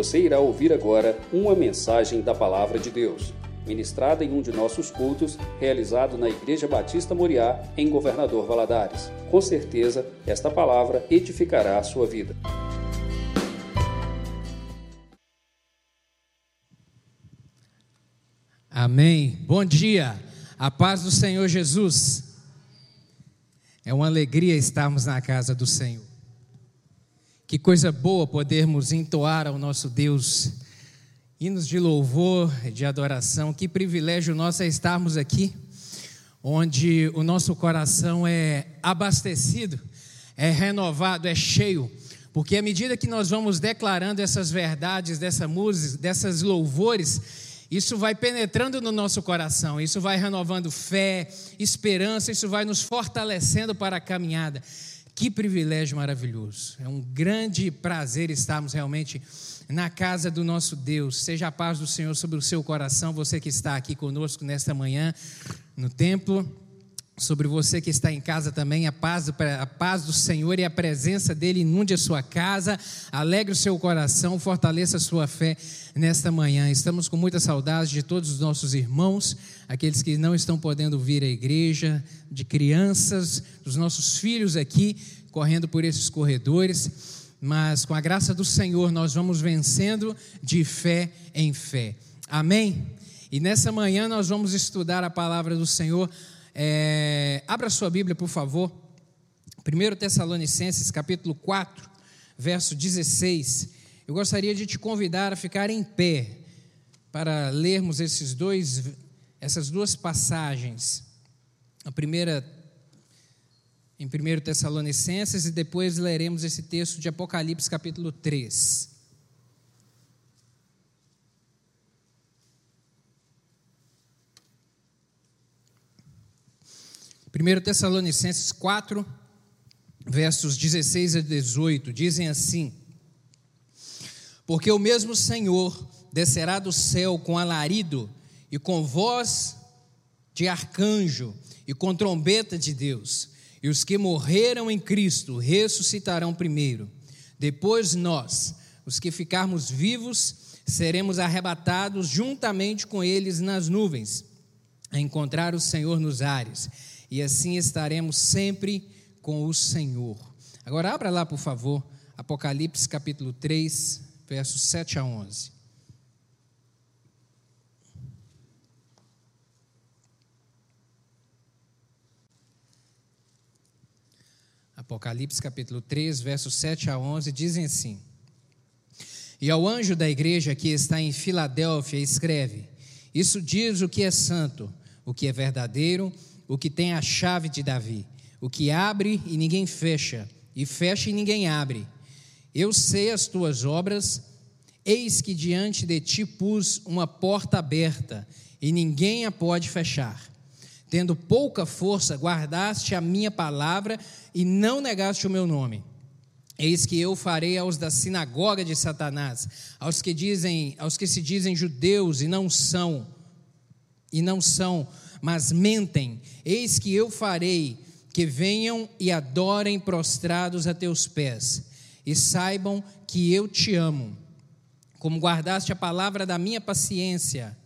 Você irá ouvir agora uma mensagem da Palavra de Deus, ministrada em um de nossos cultos, realizado na Igreja Batista Moriá, em Governador Valadares. Com certeza, esta palavra edificará a sua vida. Amém. Bom dia. A paz do Senhor Jesus. É uma alegria estarmos na casa do Senhor. Que coisa boa podermos entoar ao nosso Deus hinos de louvor, de adoração. Que privilégio nosso é estarmos aqui, onde o nosso coração é abastecido, é renovado, é cheio. Porque à medida que nós vamos declarando essas verdades dessa música, dessas louvores, isso vai penetrando no nosso coração, isso vai renovando fé, esperança, isso vai nos fortalecendo para a caminhada. Que privilégio maravilhoso. É um grande prazer estarmos realmente na casa do nosso Deus. Seja a paz do Senhor sobre o seu coração, você que está aqui conosco nesta manhã no templo sobre você que está em casa também, a paz, a paz do Senhor e a presença dEle inunde a sua casa, alegre o seu coração, fortaleça a sua fé nesta manhã. Estamos com muita saudade de todos os nossos irmãos, aqueles que não estão podendo vir à igreja, de crianças, dos nossos filhos aqui, correndo por esses corredores, mas com a graça do Senhor nós vamos vencendo de fé em fé. Amém? E nessa manhã nós vamos estudar a palavra do Senhor é, abra sua Bíblia, por favor. 1 Tessalonicenses, capítulo 4, verso 16. Eu gostaria de te convidar a ficar em pé para lermos esses dois, essas duas passagens. A primeira em 1 Tessalonicenses e depois leremos esse texto de Apocalipse, capítulo 3. 1 Tessalonicenses 4, versos 16 a 18, dizem assim: Porque o mesmo Senhor descerá do céu com alarido e com voz de arcanjo e com trombeta de Deus, e os que morreram em Cristo ressuscitarão primeiro. Depois nós, os que ficarmos vivos, seremos arrebatados juntamente com eles nas nuvens, a encontrar o Senhor nos ares e assim estaremos sempre com o Senhor. Agora abra lá, por favor, Apocalipse capítulo 3, versos 7 a 11. Apocalipse capítulo 3, versos 7 a 11, dizem assim: E ao anjo da igreja que está em Filadélfia, escreve: Isso diz o que é santo, o que é verdadeiro, o que tem a chave de Davi, o que abre e ninguém fecha, e fecha e ninguém abre. Eu sei as tuas obras, eis que diante de ti pus uma porta aberta, e ninguém a pode fechar. Tendo pouca força, guardaste a minha palavra e não negaste o meu nome. Eis que eu farei aos da sinagoga de Satanás, aos que dizem, aos que se dizem judeus e não são, e não são, mas mentem. Eis que eu farei que venham e adorem prostrados a teus pés, e saibam que eu te amo. Como guardaste a palavra da minha paciência,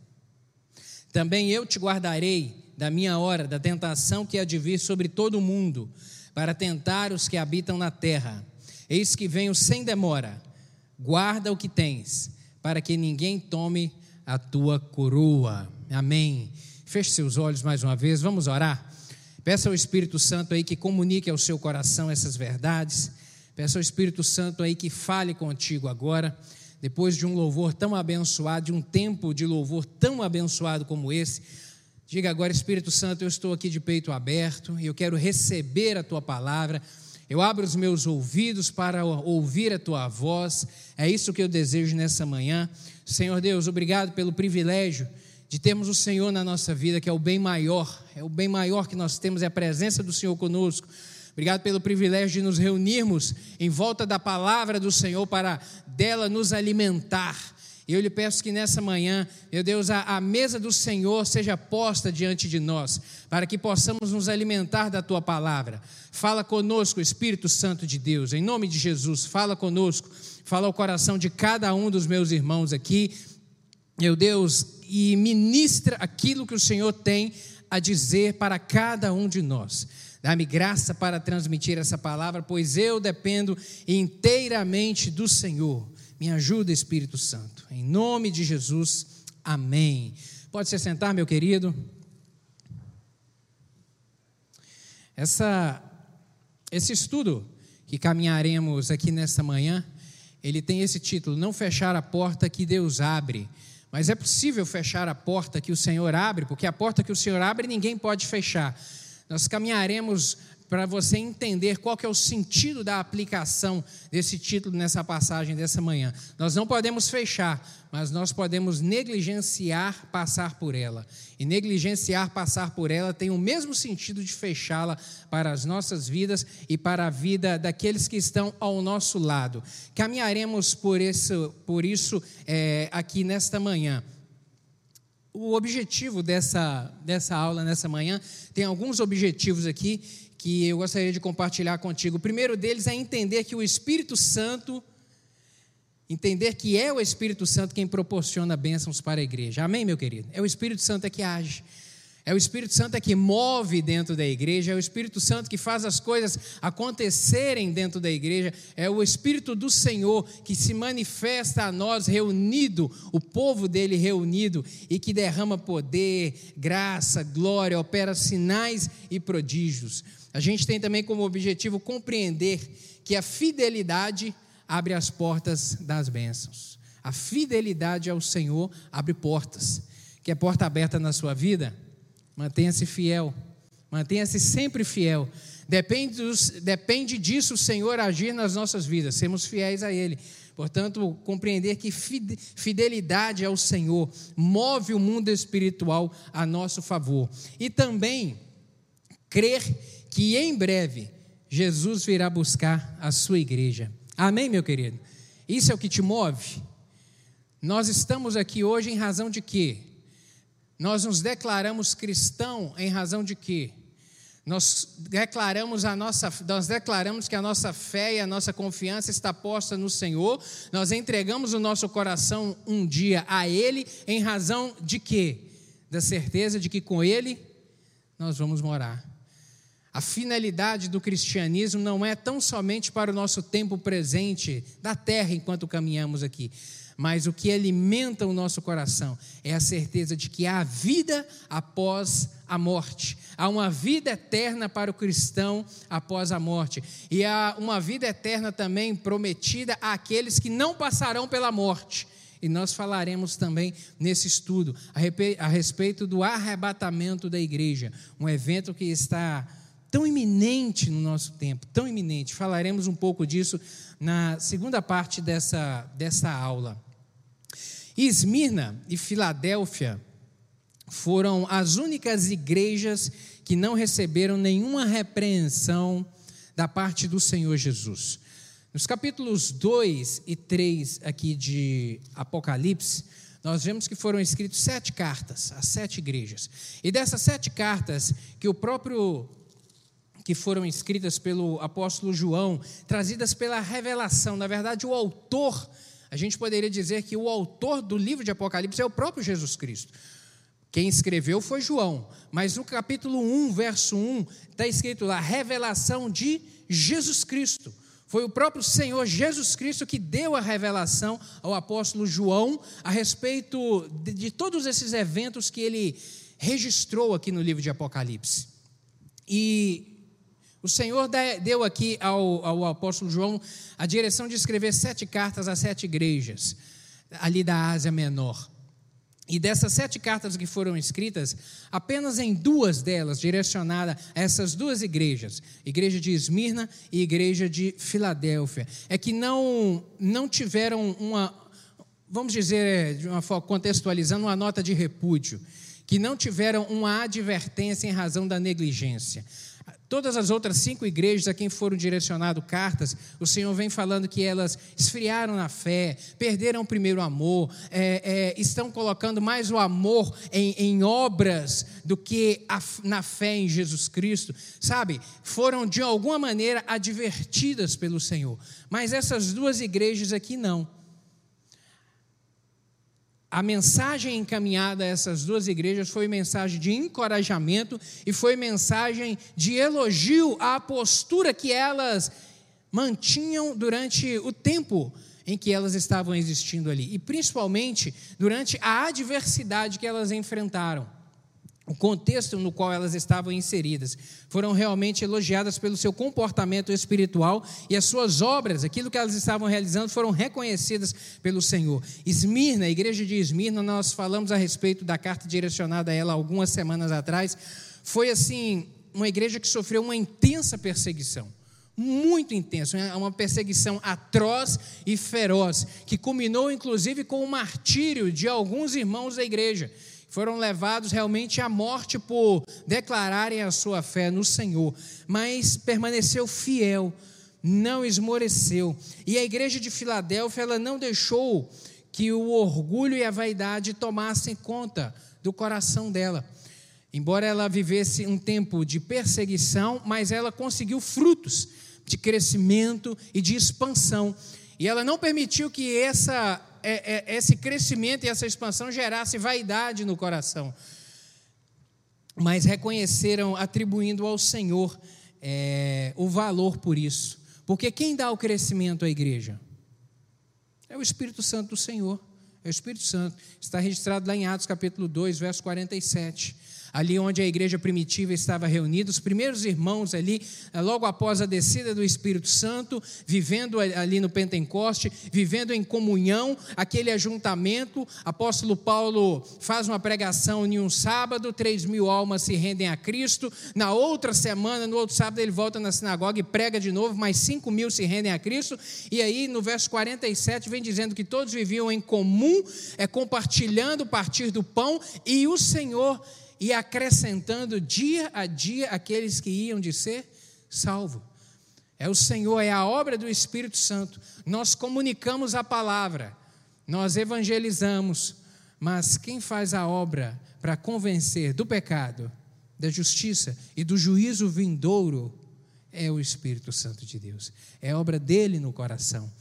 também eu te guardarei da minha hora, da tentação que há de vir sobre todo o mundo, para tentar os que habitam na terra. Eis que venho sem demora, guarda o que tens, para que ninguém tome a tua coroa. Amém. Feche seus olhos mais uma vez, vamos orar. Peça ao Espírito Santo aí que comunique ao seu coração essas verdades. Peça ao Espírito Santo aí que fale contigo agora, depois de um louvor tão abençoado, de um tempo de louvor tão abençoado como esse. Diga agora, Espírito Santo, eu estou aqui de peito aberto e eu quero receber a tua palavra. Eu abro os meus ouvidos para ouvir a tua voz. É isso que eu desejo nessa manhã. Senhor Deus, obrigado pelo privilégio de termos o Senhor na nossa vida, que é o bem maior, é o bem maior que nós temos, é a presença do Senhor conosco. Obrigado pelo privilégio de nos reunirmos em volta da palavra do Senhor para dela nos alimentar E eu lhe peço que nessa manhã, meu Deus, a, a, mesa do Senhor seja posta diante de nós, para que possamos nos alimentar da tua palavra. Fala conosco, Espírito Santo de Deus, em nome de Jesus, fala conosco, fala ao coração de cada um dos meus irmãos aqui, meu Deus, e ministra aquilo que o Senhor tem a dizer para cada um de nós. Dá-me graça para transmitir essa palavra, pois eu dependo inteiramente do Senhor. Me ajuda, Espírito Santo. Em nome de Jesus, amém. Pode se sentar, meu querido. Essa, esse estudo que caminharemos aqui nesta manhã, ele tem esse título: Não fechar a porta que Deus abre. Mas é possível fechar a porta que o Senhor abre, porque a porta que o Senhor abre ninguém pode fechar. Nós caminharemos para você entender qual que é o sentido da aplicação desse título nessa passagem dessa manhã. Nós não podemos fechar, mas nós podemos negligenciar passar por ela. E negligenciar passar por ela tem o mesmo sentido de fechá-la para as nossas vidas e para a vida daqueles que estão ao nosso lado. Caminharemos por isso, por isso é, aqui nesta manhã o objetivo dessa, dessa aula nessa manhã tem alguns objetivos aqui que eu gostaria de compartilhar contigo. O primeiro deles é entender que o Espírito Santo, entender que é o Espírito Santo quem proporciona bênçãos para a igreja. Amém, meu querido? É o Espírito Santo é que age. É o Espírito Santo é que move dentro da igreja, é o Espírito Santo que faz as coisas acontecerem dentro da igreja, é o Espírito do Senhor que se manifesta a nós reunido, o povo dele reunido e que derrama poder, graça, glória, opera sinais e prodígios. A gente tem também como objetivo compreender que a fidelidade abre as portas das bênçãos. A fidelidade ao Senhor abre portas. Quer porta aberta na sua vida? Mantenha-se fiel. Mantenha-se sempre fiel. Depende, dos, depende disso o Senhor agir nas nossas vidas, sermos fiéis a Ele. Portanto, compreender que fidelidade ao Senhor move o mundo espiritual a nosso favor. E também crer que em breve Jesus virá buscar a sua igreja. Amém, meu querido? Isso é o que te move? Nós estamos aqui hoje em razão de quê? Nós nos declaramos cristão em razão de quê? Nós declaramos a nossa, nós declaramos que a nossa fé e a nossa confiança está posta no Senhor. Nós entregamos o nosso coração um dia a Ele em razão de quê? Da certeza de que com Ele nós vamos morar. A finalidade do cristianismo não é tão somente para o nosso tempo presente da terra enquanto caminhamos aqui, mas o que alimenta o nosso coração é a certeza de que há vida após a morte. Há uma vida eterna para o cristão após a morte. E há uma vida eterna também prometida àqueles que não passarão pela morte. E nós falaremos também nesse estudo a respeito do arrebatamento da igreja, um evento que está tão iminente no nosso tempo, tão iminente. Falaremos um pouco disso na segunda parte dessa, dessa aula. Esmirna e Filadélfia foram as únicas igrejas que não receberam nenhuma repreensão da parte do Senhor Jesus. Nos capítulos 2 e 3 aqui de Apocalipse, nós vemos que foram escritas sete cartas às sete igrejas. E dessas sete cartas, que o próprio que foram escritas pelo apóstolo João, trazidas pela revelação. Na verdade, o autor, a gente poderia dizer que o autor do livro de Apocalipse é o próprio Jesus Cristo. Quem escreveu foi João, mas no capítulo 1, verso 1, está escrito lá: revelação de Jesus Cristo. Foi o próprio Senhor Jesus Cristo que deu a revelação ao apóstolo João a respeito de, de todos esses eventos que ele registrou aqui no livro de Apocalipse. E o Senhor deu aqui ao, ao, apóstolo João a direção de escrever sete cartas a sete igrejas, ali da Ásia Menor. E dessas sete cartas que foram escritas, apenas em duas delas direcionada a essas duas igrejas, igreja de Esmirna e igreja de Filadélfia, é que não não tiveram uma, vamos dizer de uma forma contextualizando uma nota de repúdio, que não tiveram uma advertência em razão da negligência. Todas as outras cinco igrejas a quem foram direcionadas cartas, o Senhor vem falando que elas esfriaram na fé, perderam o primeiro amor, é, é, estão colocando mais o amor em, em obras do que a, na fé em Jesus Cristo, sabe? Foram de alguma maneira advertidas pelo Senhor, mas essas duas igrejas aqui não a mensagem encaminhada a essas duas igrejas foi mensagem de encorajamento e foi mensagem de elogio à postura que elas mantinham durante o tempo em que elas estavam existindo ali, e principalmente durante a adversidade que elas enfrentaram o contexto no qual elas estavam inseridas. Foram realmente elogiadas pelo seu comportamento espiritual e as suas obras, aquilo que elas estavam realizando, foram reconhecidas pelo Senhor. Esmirna, a igreja de Esmirna, nós falamos a respeito da carta direcionada a ela algumas semanas atrás, foi assim, uma igreja que sofreu uma intensa perseguição muito intensa, uma perseguição atroz e feroz, que culminou inclusive com o martírio de alguns irmãos da igreja foram levados realmente à morte por declararem a sua fé no Senhor, mas permaneceu fiel, não esmoreceu. E a igreja de Filadélfia, ela não deixou que o orgulho e a vaidade tomassem conta do coração dela. Embora ela vivesse um tempo de perseguição, mas ela conseguiu frutos de crescimento e de expansão. E ela não permitiu que essa é, é, esse crescimento e essa expansão gerasse vaidade no coração, mas reconheceram, atribuindo ao Senhor é, o valor por isso. Porque quem dá o crescimento à igreja? É o Espírito Santo do Senhor. É o Espírito Santo. Está registrado lá em Atos capítulo 2, verso 47 ali onde a igreja primitiva estava reunida, os primeiros irmãos ali, eh, logo após a descida do Espírito Santo, vivendo ali no Pentecoste, vivendo em comunhão, aquele ajuntamento. Apóstolo Paulo faz uma pregação em um sábado, três mil almas se rendem a Cristo. Na outra semana, no outro sábado, ele volta na sinagoga e prega de novo, mais cinco mil se rendem a Cristo. E aí, no verso 47, vem dizendo que todos viviam em comum, é, compartilhando o partir do pão, e o Senhor e acrescentando dia a dia aqueles que iam de ser salvo. É o Senhor, é a obra do Espírito Santo. Nós comunicamos a palavra, nós evangelizamos, mas quem faz a obra para convencer do pecado, da justiça e do juízo vindouro é o Espírito Santo de Deus. É obra dele no coração.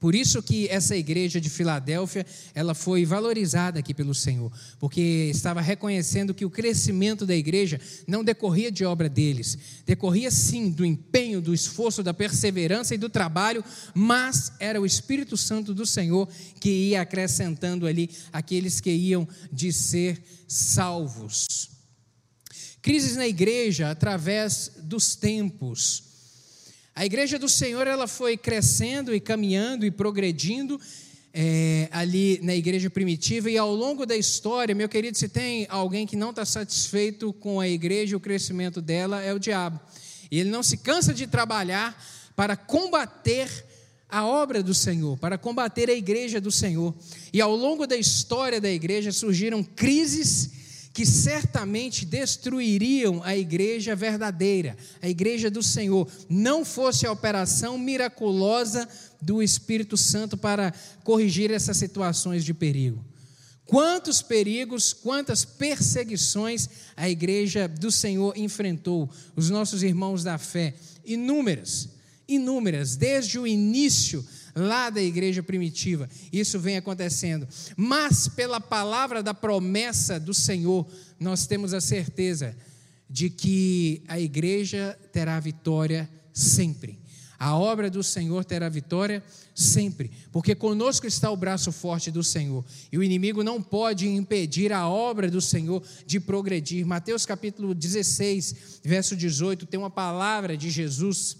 Por isso que essa igreja de Filadélfia, ela foi valorizada aqui pelo Senhor, porque estava reconhecendo que o crescimento da igreja não decorria de obra deles, decorria sim do empenho, do esforço, da perseverança e do trabalho, mas era o Espírito Santo do Senhor que ia acrescentando ali aqueles que iam de ser salvos. Crises na igreja através dos tempos. A igreja do Senhor ela foi crescendo e caminhando e progredindo é, ali na igreja primitiva e ao longo da história, meu querido, se tem alguém que não está satisfeito com a igreja e o crescimento dela, é o diabo. E ele não se cansa de trabalhar para combater a obra do Senhor, para combater a igreja do Senhor. E ao longo da história da igreja surgiram crises que certamente destruiriam a igreja verdadeira, a igreja do Senhor, não fosse a operação miraculosa do Espírito Santo para corrigir essas situações de perigo. Quantos perigos, quantas perseguições a igreja do Senhor enfrentou, os nossos irmãos da fé, inúmeras, inúmeras, desde o início lá da igreja primitiva. Isso vem acontecendo. Mas pela palavra da promessa do Senhor, nós temos a certeza de que a igreja terá vitória sempre. A obra do Senhor terá vitória sempre, porque conosco está o braço forte do Senhor, e o inimigo não pode impedir a obra do Senhor de progredir. Mateus capítulo 16, verso 18, tem uma palavra de Jesus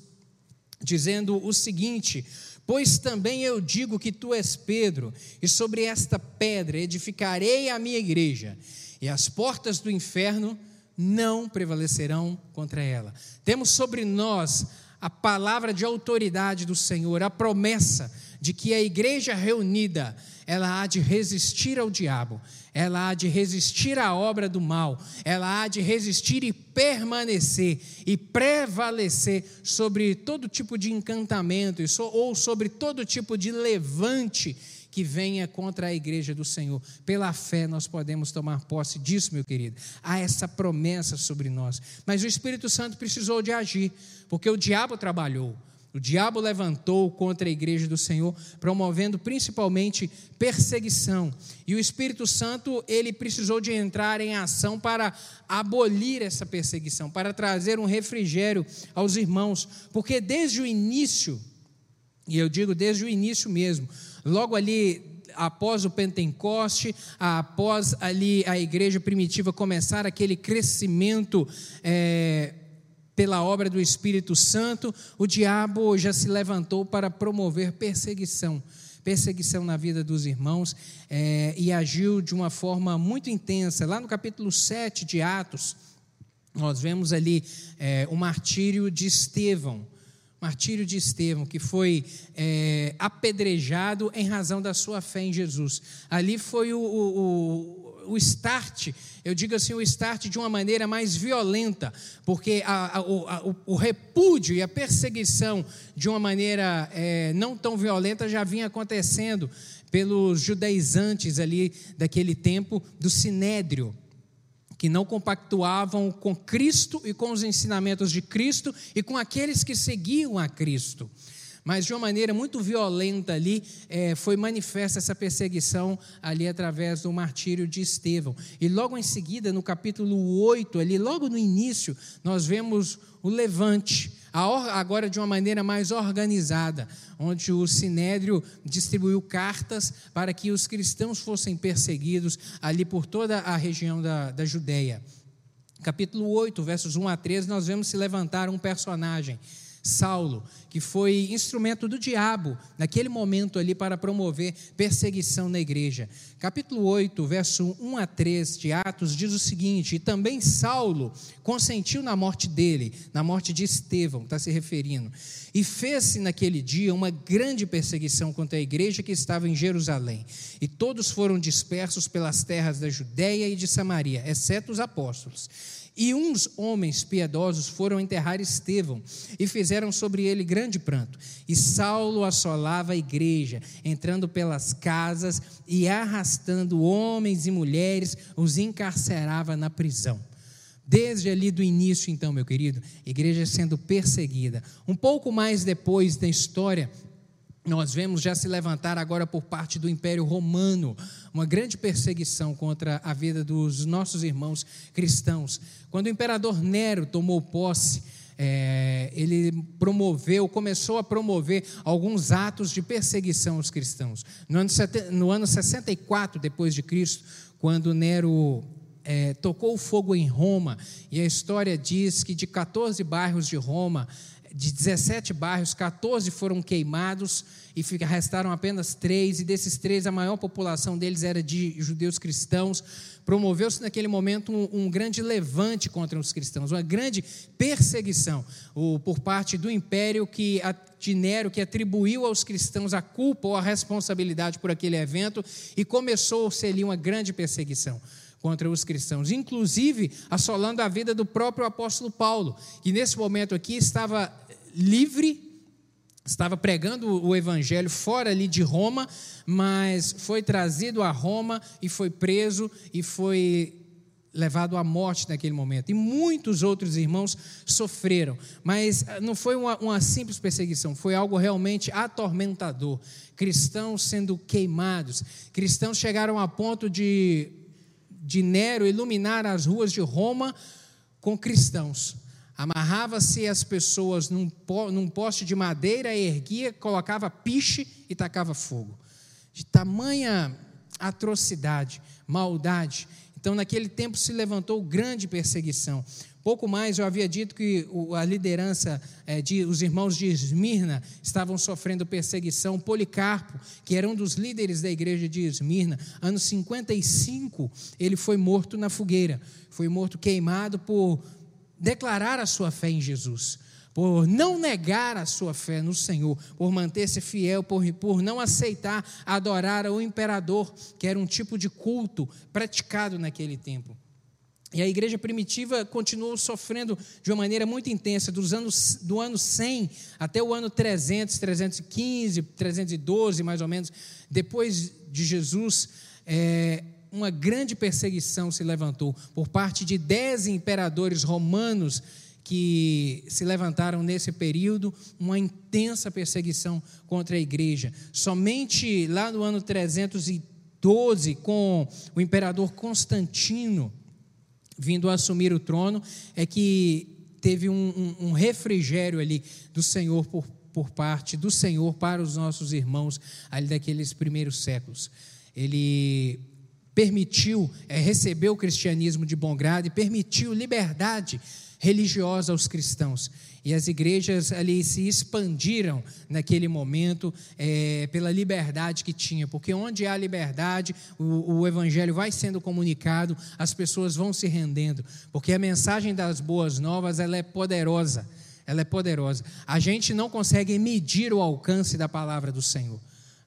dizendo o seguinte: Pois também eu digo que tu és Pedro, e sobre esta pedra edificarei a minha igreja, e as portas do inferno não prevalecerão contra ela. Temos sobre nós a palavra de autoridade do Senhor, a promessa de que a igreja reunida, ela há de resistir ao diabo, ela há de resistir à obra do mal, ela há de resistir e permanecer e prevalecer sobre todo tipo de encantamento ou sobre todo tipo de levante que venha contra a igreja do Senhor. Pela fé nós podemos tomar posse disso, meu querido. Há essa promessa sobre nós. Mas o Espírito Santo precisou de agir, porque o diabo trabalhou. O diabo levantou contra a igreja do Senhor, promovendo principalmente perseguição. E o Espírito Santo, ele precisou de entrar em ação para abolir essa perseguição, para trazer um refrigério aos irmãos, porque desde o início, e eu digo desde o início mesmo, logo ali após o Pentecoste, após ali a igreja primitiva começar aquele crescimento é, pela obra do Espírito Santo, o diabo já se levantou para promover perseguição perseguição na vida dos irmãos é, e agiu de uma forma muito intensa. Lá no capítulo 7 de Atos, nós vemos ali é, o martírio de Estevão. Martírio de Estevão, que foi é, apedrejado em razão da sua fé em Jesus. Ali foi o, o o start, eu digo assim, o start de uma maneira mais violenta, porque a, a, o, o, repúdio e a perseguição de uma maneira é, não tão violenta já vinha acontecendo pelos judaizantes ali daquele tempo do Sinédrio que não compactuavam com Cristo e com os ensinamentos de Cristo e com aqueles que seguiam a Cristo mas de uma maneira muito violenta ali, é, foi manifesta essa perseguição ali através do martírio de Estevão. E logo em seguida, no capítulo 8, ali, logo no início, nós vemos o levante, agora de uma maneira mais organizada, onde o Sinédrio distribuiu cartas para que os cristãos fossem perseguidos ali por toda a região da, da Judéia. Capítulo 8, versos 1 a 13, nós vemos se levantar um personagem Saulo, que foi instrumento do diabo naquele momento ali para promover perseguição na igreja. Capítulo 8, verso 1 a 3 de Atos diz o seguinte: E também Saulo consentiu na morte dele, na morte de Estevão, está se referindo, e fez-se naquele dia uma grande perseguição contra a igreja que estava em Jerusalém. E todos foram dispersos pelas terras da Judéia e de Samaria, exceto os apóstolos. E uns homens piedosos foram enterrar Estevão e fizeram sobre ele grande pranto. E Saulo assolava a igreja, entrando pelas casas e arrastando homens e mulheres, os encarcerava na prisão. Desde ali do início, então, meu querido, igreja sendo perseguida. Um pouco mais depois da história, nós vemos já se levantar agora por parte do Império Romano uma grande perseguição contra a vida dos nossos irmãos cristãos. Quando o imperador Nero tomou posse, é, ele promoveu, começou a promover alguns atos de perseguição aos cristãos. No ano, no ano 64 depois de Cristo, quando Nero é, tocou fogo em Roma, e a história diz que de 14 bairros de Roma de 17 bairros, 14 foram queimados e restaram apenas três, e desses três, a maior população deles era de judeus cristãos. Promoveu-se naquele momento um, um, grande levante contra os cristãos, uma grande perseguição por parte do império que, de Nero, que atribuiu aos cristãos a culpa ou a responsabilidade por aquele evento, e começou-se ali uma grande perseguição contra os cristãos, inclusive assolando a vida do próprio apóstolo Paulo, que nesse momento aqui estava livre, estava pregando o evangelho fora ali de Roma, mas foi trazido a Roma e foi preso e foi levado à morte naquele momento. E muitos outros irmãos sofreram, mas ah, não foi uma, uma, simples perseguição, foi algo realmente atormentador. Cristãos sendo queimados, cristãos chegaram a ponto de, de Nero iluminar as ruas de Roma com cristãos. Amarrava-se as pessoas num, num poste de madeira, erguia, colocava piche e tacava fogo. De tamanha atrocidade, maldade. Então, naquele tempo se levantou grande perseguição. Pouco mais, eu havia dito que a liderança é, de os irmãos de Esmirna estavam sofrendo perseguição. Policarpo, que era um dos líderes da igreja de Esmirna, ano 55, ele foi morto na fogueira. Foi morto queimado por declarar a sua fé em Jesus. Por não negar a sua fé no Senhor, por manter-se fiel, por, por não aceitar adorar o imperador, que era um tipo de culto praticado naquele tempo. E a igreja primitiva continuou sofrendo de uma maneira muito intensa, dos anos, do ano 100 até o ano 300, 315, 312, mais ou menos, depois de Jesus, é, uma grande perseguição se levantou por parte de dez imperadores romanos que se levantaram nesse período, uma intensa perseguição contra a igreja. Somente lá no ano 312, com o imperador Constantino vindo assumir o trono, é que teve um, um, um refrigério ali do Senhor por, por parte do Senhor para os nossos irmãos ali daqueles primeiros séculos. Ele permitiu é, receber o cristianismo de bom grado e permitiu liberdade religiosa aos cristãos. E as igrejas ali se expandiram naquele momento é, pela liberdade que tinha, porque onde há liberdade, o, o, evangelho vai sendo comunicado, as pessoas vão se rendendo, porque a mensagem das boas novas ela é poderosa, ela é poderosa. A gente não consegue medir o alcance da palavra do Senhor.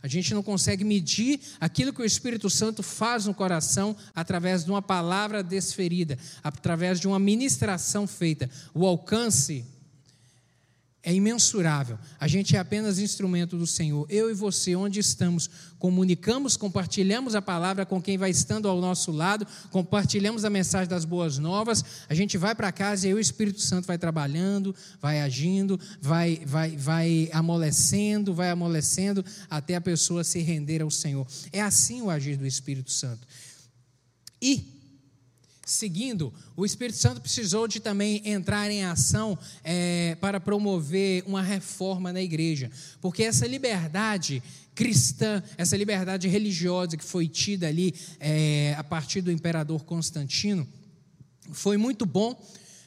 A gente não consegue medir aquilo que o Espírito Santo faz no coração através de uma palavra desferida, através de uma ministração feita. O alcance é imensurável. A gente é apenas instrumento do Senhor. Eu e você, onde estamos, comunicamos, compartilhamos a palavra com quem vai estando ao nosso lado, compartilhamos a mensagem das boas novas. A gente vai para casa e o Espírito Santo vai trabalhando, vai agindo, vai, vai, vai amolecendo, vai amolecendo até a pessoa se render ao Senhor. É assim o agir do Espírito Santo. E seguindo, o Espírito Santo precisou de também entrar em ação é, para promover uma reforma na igreja, porque essa liberdade cristã, essa liberdade religiosa que foi tida ali é, a partir do imperador Constantino, foi muito bom,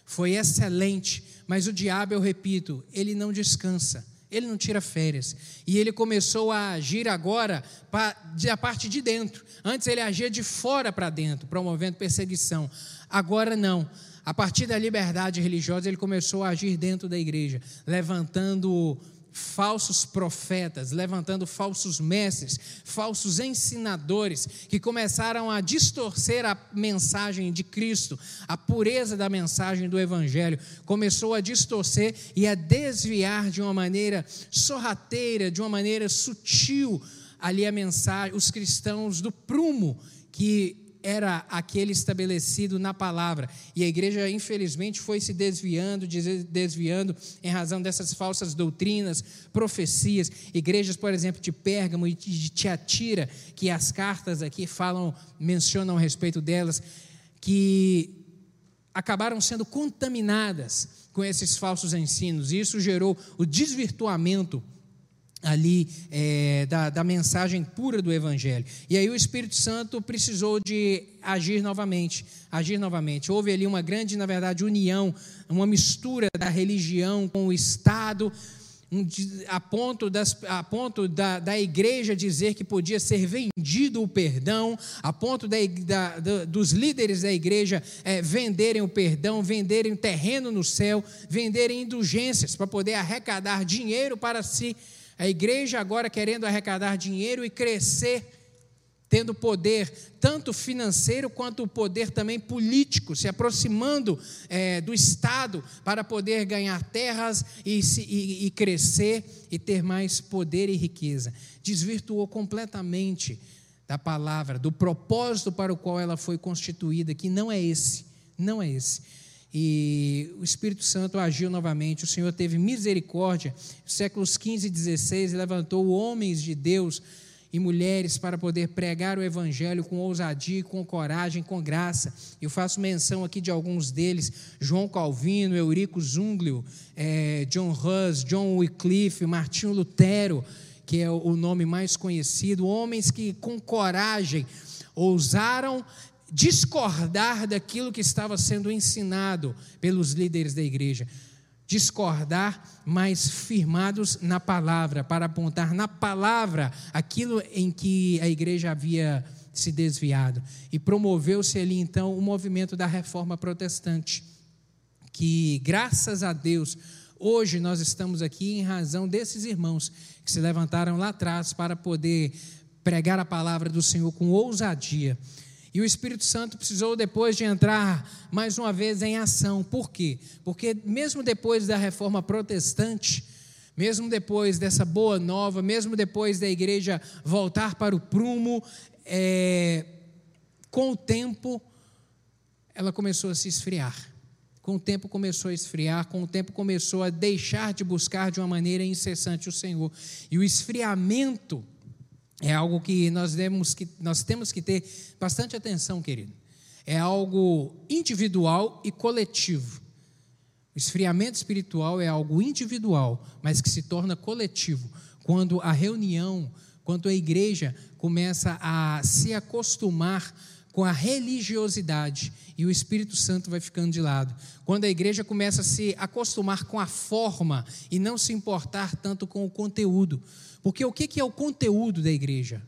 foi excelente, mas o diabo, eu repito, ele não descansa. Ele não tira férias. E ele começou a agir agora a parte de dentro. Antes ele agia de fora para dentro, promovendo perseguição. Agora não. A partir da liberdade religiosa, ele começou a agir dentro da igreja, levantando falsos profetas, levantando falsos mestres, falsos ensinadores, que começaram a distorcer a mensagem de Cristo, a pureza da mensagem do Evangelho, começou a distorcer e a desviar de uma maneira sorrateira, de uma maneira sutil, ali a mensagem, os cristãos do prumo que era aquele estabelecido na palavra. E a igreja, infelizmente, foi se desviando, desviando em razão dessas falsas doutrinas, profecias. Igrejas, por exemplo, de Pérgamo e de Tiatira, que as cartas aqui falam, mencionam a respeito delas, que acabaram sendo contaminadas com esses falsos ensinos. E isso gerou o desvirtuamento ali é, da, da mensagem pura do Evangelho. E aí o Espírito Santo precisou de agir novamente, agir novamente. Houve ali uma grande, na verdade, união, uma mistura da religião com o Estado, um, a ponto, das, a ponto da, da igreja dizer que podia ser vendido o perdão, a ponto da, da, dos líderes da igreja é, venderem o perdão, venderem terreno no céu, venderem indulgências para poder arrecadar dinheiro para si a igreja agora querendo arrecadar dinheiro e crescer, tendo poder tanto financeiro quanto o poder também político, se aproximando é, do Estado para poder ganhar terras e, se, e, e crescer e ter mais poder e riqueza. Desvirtuou completamente da palavra, do propósito para o qual ela foi constituída, que não é esse, não é esse e o Espírito Santo agiu novamente. O Senhor teve misericórdia. Séculos 15 e 16 levantou homens de Deus e mulheres para poder pregar o Evangelho com ousadia, com coragem, com graça. Eu faço menção aqui de alguns deles: João Calvino, Eurico Zunglio, é, John Hus, John Wycliffe, Martinho Lutero, que é o nome mais conhecido. Homens que, com coragem, ousaram discordar daquilo que estava sendo ensinado pelos líderes da igreja. Discordar, mas firmados na palavra, para apontar na palavra aquilo em que a igreja havia se desviado. E promoveu-se ali então o movimento da reforma protestante, que, graças a Deus, hoje nós estamos aqui em razão desses irmãos que se levantaram lá atrás para poder pregar a palavra do Senhor com ousadia. E o Espírito Santo precisou depois de entrar mais uma vez em ação. Por quê? Porque mesmo depois da reforma protestante, mesmo depois dessa boa nova, mesmo depois da igreja voltar para o prumo, é, com o tempo ela começou a se esfriar. Com o tempo começou a esfriar, com o tempo começou a deixar de buscar de uma maneira incessante o Senhor. E o esfriamento é algo que nós, temos que nós temos que ter bastante atenção, querido. É algo individual e coletivo. O esfriamento espiritual é algo individual, mas que se torna coletivo quando a reunião, quando a igreja começa a se acostumar com a religiosidade e o Espírito Santo vai ficando de lado. Quando a igreja começa a se acostumar com a forma e não se importar tanto com o conteúdo. Porque o que é o conteúdo da igreja?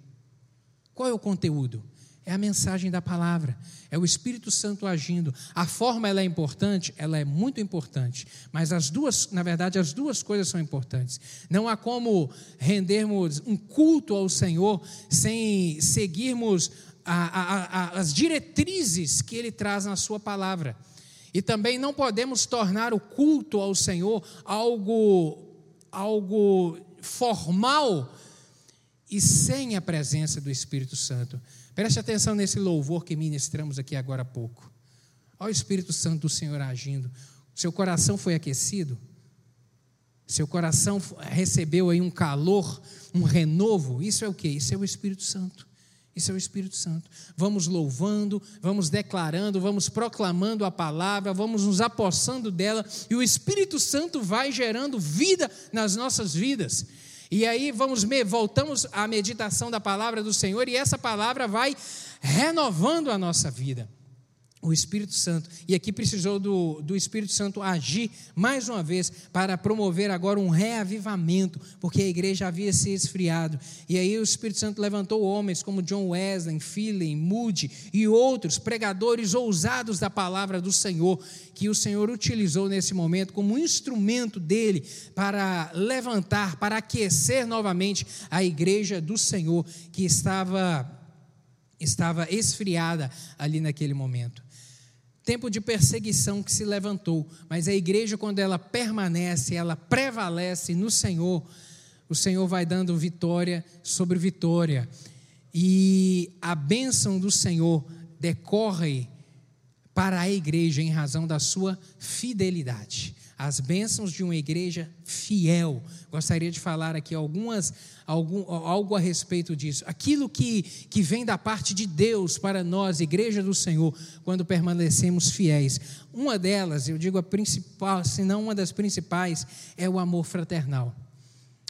Qual é o conteúdo? É a mensagem da palavra, é o Espírito Santo agindo. A forma ela é importante, ela é muito importante, mas as duas, na verdade, as duas coisas são importantes. Não há como rendermos um culto ao Senhor sem seguirmos a, a, as diretrizes que Ele traz na Sua palavra. E também não podemos tornar o culto ao Senhor algo, algo formal e sem a presença do Espírito Santo. Preste atenção nesse louvor que ministramos aqui agora há pouco. Olha o Espírito Santo do Senhor agindo. Seu coração foi aquecido? Seu coração recebeu aí um calor, um renovo? Isso é o que? Isso é o Espírito Santo. Isso é o Espírito Santo. Vamos louvando, vamos declarando, vamos proclamando a palavra, vamos nos apossando dela, e o Espírito Santo vai gerando vida nas nossas vidas. E aí vamos voltamos à meditação da palavra do Senhor e essa palavra vai renovando a nossa vida o Espírito Santo. E aqui precisou do, do Espírito Santo agir mais uma vez para promover agora um reavivamento, porque a igreja havia se esfriado. E aí o Espírito Santo levantou homens como John Wesley, Philly, Moody e outros pregadores ousados da palavra do Senhor, que o Senhor utilizou nesse momento como instrumento dele para levantar, para aquecer novamente a igreja do Senhor que estava estava esfriada ali naquele momento tempo de perseguição que se levantou, mas a igreja, quando ela permanece, ela prevalece no Senhor, o Senhor vai dando vitória sobre vitória. E a bênção do Senhor decorre para a igreja em razão da sua fidelidade as bênçãos de uma igreja fiel. Gostaria de falar aqui algumas, algum, algo a respeito disso. Aquilo que, que vem da parte de Deus para nós, igreja do Senhor, quando permanecemos fiéis. Uma delas, eu digo a principal, se não uma das principais, é o amor fraternal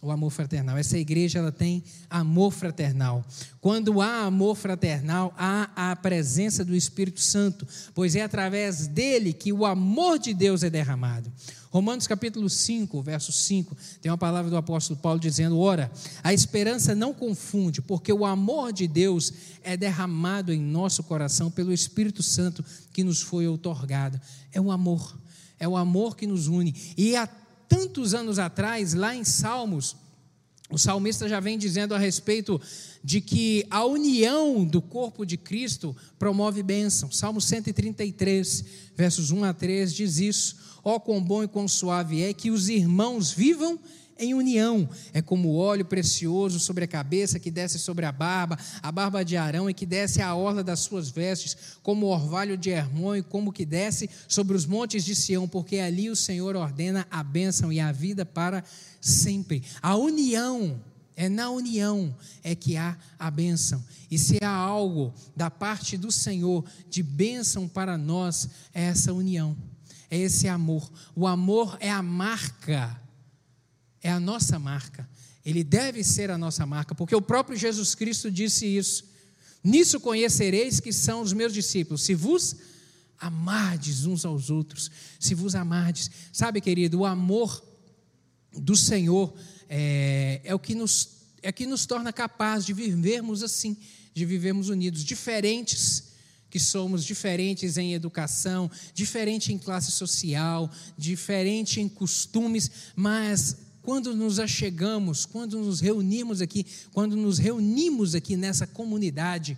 o amor fraternal. Essa igreja ela tem amor fraternal. Quando há amor fraternal, há a presença do Espírito Santo, pois é através dele que o amor de Deus é derramado. Romanos capítulo 5, verso 5, tem uma palavra do apóstolo Paulo dizendo: Ora, a esperança não confunde, porque o amor de Deus é derramado em nosso coração pelo Espírito Santo que nos foi outorgado. É o amor, é o amor que nos une. E há tantos anos atrás, lá em Salmos, o salmista já vem dizendo a respeito de que a união do corpo de Cristo promove bênção. Salmo 133, versos 1 a 3 diz isso. Ó, oh, quão bom e quão suave é que os irmãos vivam em união. É como óleo precioso sobre a cabeça que desce sobre a barba, a barba de Arão e que desce à orla das suas vestes, como o orvalho de Hermon e como que desce sobre os montes de Sião, porque ali o Senhor ordena a bênção e a vida para sempre. A união é na união é que há a bênção. E se há algo da parte do Senhor de bênção para nós, é essa união, é esse amor. O amor é a marca é a nossa marca. Ele deve ser a nossa marca, porque o próprio Jesus Cristo disse isso. Nisso conhecereis que são os meus discípulos, se vos amardes uns aos outros, se vos amardes. Sabe, querido, o amor do Senhor é, é o que nos, é que nos torna capazes de vivermos assim, de vivermos unidos, diferentes, que somos diferentes em educação, diferente em classe social, diferente em costumes, mas quando nos achegamos, quando nos reunimos aqui, quando nos reunimos aqui nessa comunidade,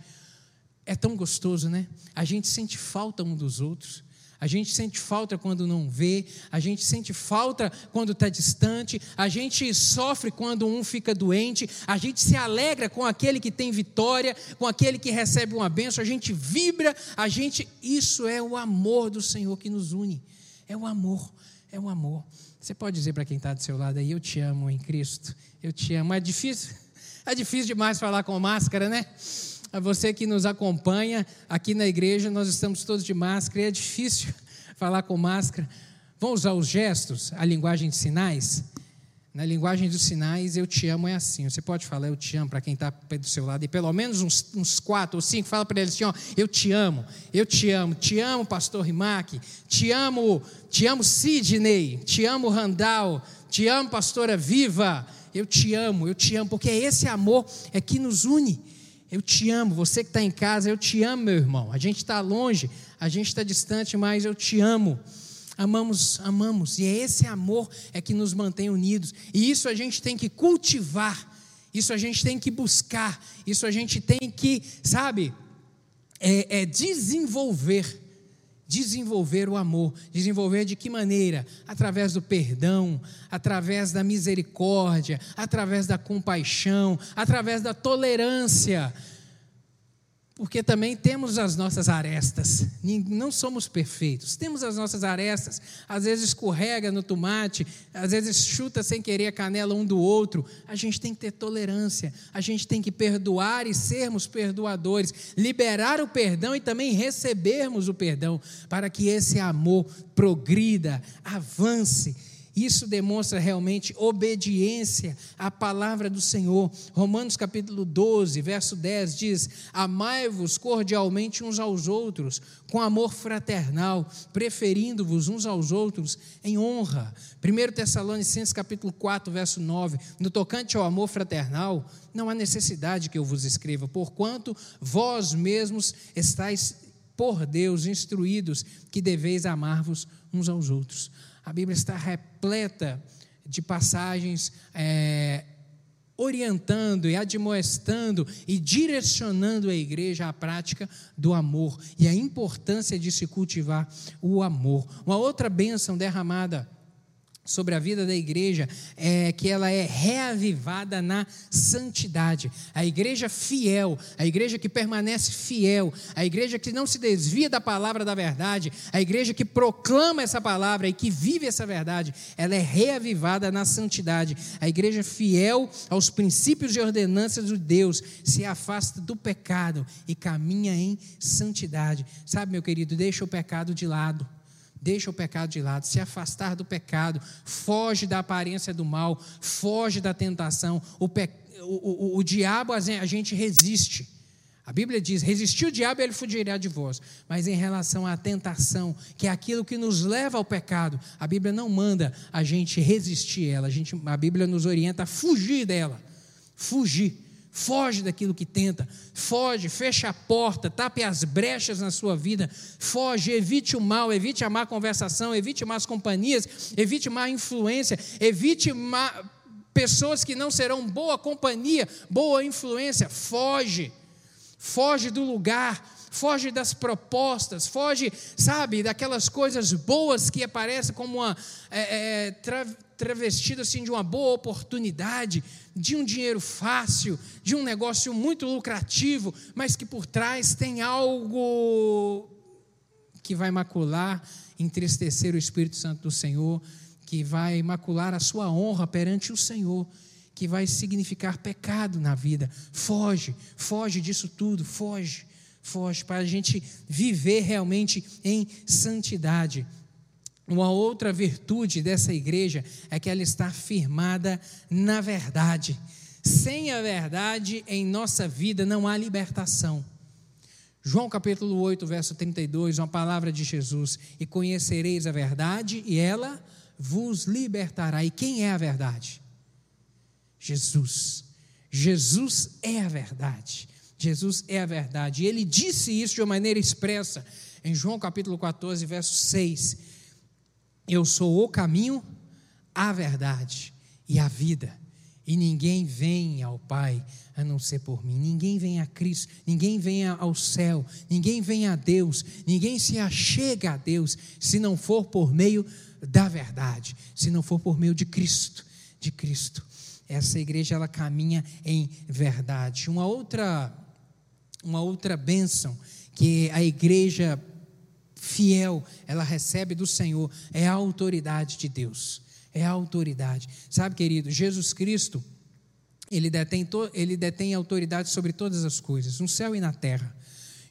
é tão gostoso, né? A gente sente falta um dos outros. A gente sente falta quando não vê, a gente sente falta quando está distante, a gente sofre quando um fica doente, a gente se alegra com aquele que tem vitória, com aquele que recebe uma benção, a gente vibra, a gente. Isso é o amor do Senhor que nos une. É o amor, é o amor. Você pode dizer para quem está do seu lado aí, eu te amo em Cristo, eu te amo. É difícil, é difícil demais falar com máscara, né? a você que nos acompanha aqui na igreja, nós estamos todos de máscara e é difícil falar com máscara. Vamos usar os gestos, a linguagem de sinais? Na linguagem dos sinais, eu te amo é assim. Você pode falar eu te amo para quem está do seu lado, e pelo menos uns, uns quatro ou cinco, fala para ele assim: ó, eu te amo, eu te amo, te amo, pastor Rimac, te amo, te amo, Sidney, te amo, Randall, te amo, pastora Viva, eu te amo, eu te amo, porque esse amor é que nos une. Eu te amo, você que está em casa, eu te amo, meu irmão. A gente está longe, a gente está distante, mas eu te amo. Amamos, amamos. E é esse amor é que nos mantém unidos. E isso a gente tem que cultivar, isso a gente tem que buscar, isso a gente tem que, sabe, é, é desenvolver desenvolver o amor. Desenvolver de que maneira? Através do perdão, através da misericórdia, através da compaixão, através da tolerância porque também temos as nossas arestas, não somos perfeitos, temos as nossas arestas, às vezes escorrega no tomate, às vezes chuta sem querer a canela um do outro, a gente tem que ter tolerância, a gente tem que perdoar e sermos perdoadores, liberar o perdão e também recebermos o perdão, para que esse amor progrida, avance isso demonstra realmente obediência à palavra do Senhor. Romanos capítulo 12, verso 10 diz: Amai-vos cordialmente uns aos outros, com amor fraternal, preferindo-vos uns aos outros em honra. 1 Tessalonicenses capítulo 4, verso 9: No tocante ao amor fraternal, não há necessidade que eu vos escreva, porquanto vós mesmos estáis por Deus instruídos que deveis amar-vos uns aos outros. A Bíblia está repleta de passagens é, orientando e admoestando e direcionando a igreja à prática do amor e a importância de se cultivar o amor. Uma outra bênção derramada sobre a vida da igreja é que ela é reavivada na santidade. A igreja fiel, a igreja que permanece fiel, a igreja que não se desvia da palavra da verdade, a igreja que proclama essa palavra e que vive essa verdade, ela é reavivada na santidade. A igreja fiel aos princípios e ordenanças de Deus se afasta do pecado e caminha em santidade. Sabe, meu querido, deixa o pecado de lado. Deixa o pecado de lado, se afastar do pecado, foge da aparência do mal, foge da tentação. O, pe... o, o, o diabo a gente resiste. A Bíblia diz: resistir o diabo, ele fugirá de vós. Mas em relação à tentação, que é aquilo que nos leva ao pecado, a Bíblia não manda a gente resistir ela, a, gente, a Bíblia nos orienta a fugir dela. Fugir. Foge daquilo que tenta, foge, fecha a porta, tape as brechas na sua vida, foge, evite o mal, evite a má conversação, evite más companhias, evite má influência, evite má... pessoas que não serão boa companhia, boa influência, foge, foge do lugar, foge das propostas, foge, sabe, daquelas coisas boas que aparecem como uma é, é, tra, travestida assim de uma boa oportunidade, de um dinheiro fácil, de um negócio muito lucrativo, mas que por trás tem algo que vai macular, entristecer o Espírito Santo do Senhor, que vai macular a sua honra perante o Senhor que vai significar pecado na vida. Foge, foge disso tudo, foge foge, para a gente viver realmente em santidade. Uma outra virtude dessa igreja é que ela está firmada na verdade. Sem a verdade em nossa vida não há libertação. João capítulo 8, verso 32, uma palavra de Jesus: E conhecereis a verdade, e ela vos libertará. E quem é a verdade? Jesus. Jesus é a verdade. Jesus é a verdade. E ele disse isso de uma maneira expressa em João capítulo 14, verso 6. Eu sou o caminho, a verdade e a vida. E ninguém vem ao Pai a não ser por mim. Ninguém vem a Cristo, ninguém vem ao céu, ninguém vem a Deus, ninguém se achega a Deus se não for por meio da verdade, se não for por meio de Cristo, de Cristo. Essa igreja ela caminha em verdade. Uma outra uma outra bênção que a igreja fiel ela recebe do Senhor é a autoridade de Deus. É a autoridade. Sabe, querido, Jesus Cristo, ele detém, to, ele detém autoridade sobre todas as coisas, no céu e na terra.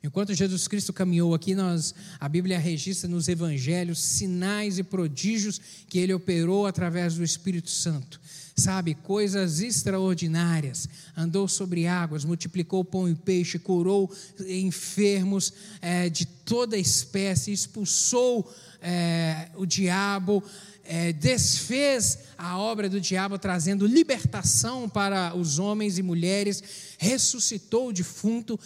Enquanto Jesus Cristo caminhou aqui, nós, a Bíblia registra nos evangelhos sinais e prodígios que ele operou através do Espírito Santo sabe, coisas extraordinárias. Andou sobre águas, multiplicou pão e peixe, curou enfermos é, de toda espécie, expulsou é, o diabo, é, desfez a obra do diabo, trazendo libertação para os homens e mulheres, ressuscitou o defunto,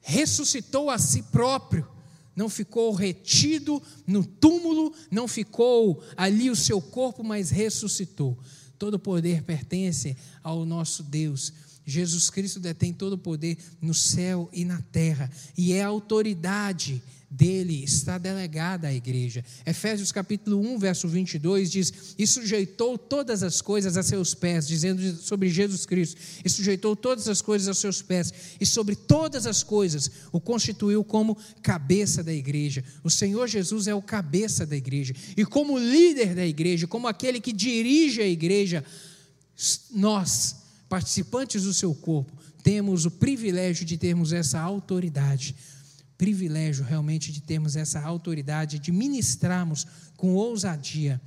ressuscitou a si próprio não ficou retido no túmulo, não ficou ali o seu corpo, mas ressuscitou. Todo poder pertence ao nosso Deus. Jesus Cristo detém todo o poder no céu e na terra, e é a autoridade dele está delegada à igreja. Efésios capítulo 1, verso 22 diz: "E sujeitou todas as coisas a seus pés", dizendo sobre Jesus Cristo. "E sujeitou todas as coisas a seus pés, e sobre todas as coisas o constituiu como cabeça da igreja". O Senhor Jesus é o cabeça da igreja, e como líder da igreja, como aquele que dirige a igreja, nós, participantes do seu corpo, temos o privilégio de termos essa autoridade. Privilégio realmente de termos essa autoridade, de ministrarmos com ousadia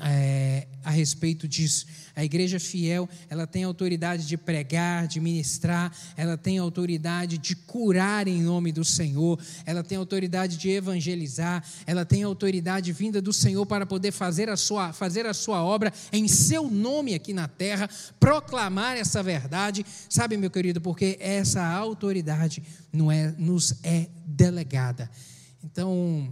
é, a respeito disso. A igreja fiel, ela tem autoridade de pregar, de ministrar, ela tem autoridade de curar em nome do Senhor, ela tem autoridade de evangelizar, ela tem autoridade vinda do Senhor para poder fazer a sua, fazer a sua obra em seu nome aqui na terra, proclamar essa verdade, sabe, meu querido, porque essa autoridade não é, nos é delegada. Então,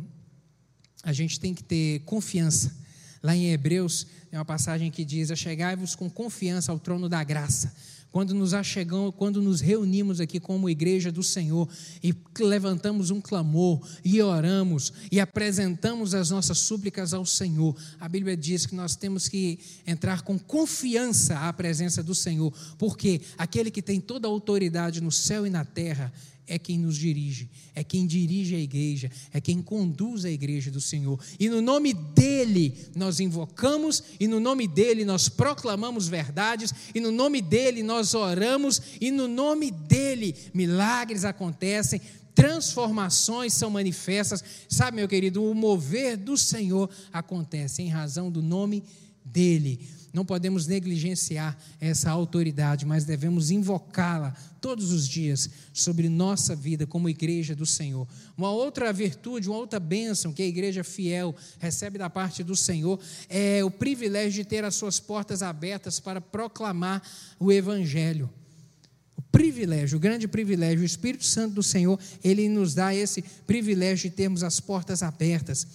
a gente tem que ter confiança Lá em Hebreus, é uma passagem que diz: Achegai-vos com confiança ao trono da graça. Quando nos achegamos, quando nos reunimos aqui como igreja do Senhor e levantamos um clamor e oramos e apresentamos as nossas súplicas ao Senhor, a Bíblia diz que nós temos que entrar com confiança à presença do Senhor, porque aquele que tem toda a autoridade no céu e na terra, é quem nos dirige, é quem dirige a igreja, é quem conduz a igreja do Senhor. E no nome dele nós invocamos, e no nome dele nós proclamamos verdades, e no nome dele nós oramos, e no nome dele milagres acontecem, transformações são manifestas. Sabe, meu querido, o mover do Senhor acontece em razão do nome dele. Não podemos negligenciar essa autoridade, mas devemos invocá-la todos os dias sobre nossa vida como igreja do Senhor. Uma outra virtude, uma outra bênção que a igreja fiel recebe da parte do Senhor é o privilégio de ter as suas portas abertas para proclamar o Evangelho. O privilégio, o grande privilégio, o Espírito Santo do Senhor, ele nos dá esse privilégio de termos as portas abertas.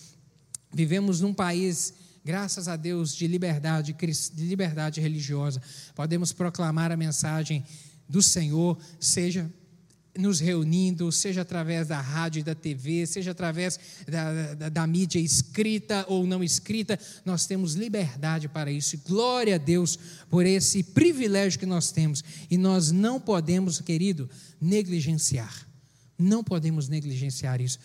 Vivemos num país graças a Deus, de liberdade, de liberdade religiosa. Podemos proclamar a mensagem do Senhor, seja nos reunindo, seja através da rádio e da TV, seja através da, da, da, mídia escrita ou não escrita, nós temos liberdade para isso. Glória a Deus por esse privilégio que nós temos. E nós não podemos, querido, negligenciar. Não podemos negligenciar isso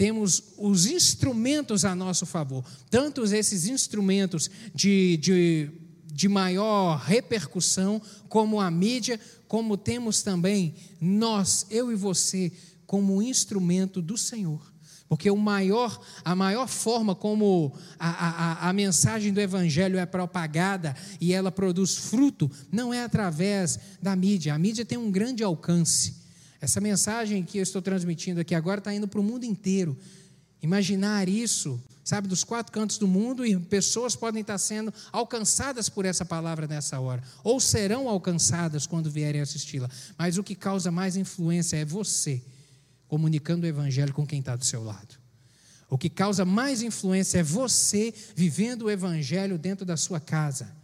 temos os instrumentos a nosso favor, tanto esses instrumentos de, de, de maior repercussão, como a mídia, como temos também nós, eu e você, como instrumento do Senhor. Porque o maior, a maior forma como a, a, a mensagem do Evangelho é propagada e ela produz fruto, não é através da mídia. A mídia tem um grande alcance. Essa mensagem que eu estou transmitindo aqui agora está indo para o mundo inteiro. Imaginar isso sabe, dos quatro cantos do mundo e pessoas podem estar sendo alcançadas por essa palavra nessa hora, ou serão alcançadas quando vierem assisti-la. Mas o que causa mais influência é você comunicando o evangelho com quem está do seu lado. O que causa mais influência é você vivendo o evangelho dentro da sua casa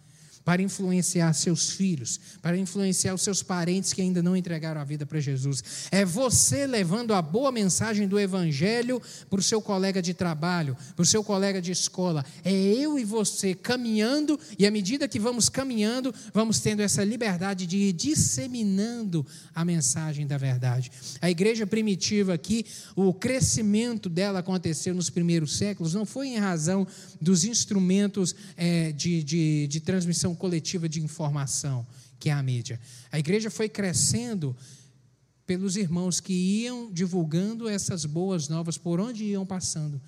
para influenciar seus filhos, para influenciar os seus parentes que ainda não entregaram a vida para Jesus. É você levando a boa mensagem do Evangelho para o seu colega de trabalho, para o seu colega de escola. É eu e você caminhando, e à medida que vamos caminhando, vamos tendo essa liberdade de ir disseminando a mensagem da verdade. A igreja primitiva aqui, o crescimento dela aconteceu nos primeiros séculos, não foi em razão dos instrumentos é, de, de, de transmissão coletiva de informação, que é a mídia. A igreja foi crescendo pelos irmãos que iam divulgando essas boas novas por onde iam passando.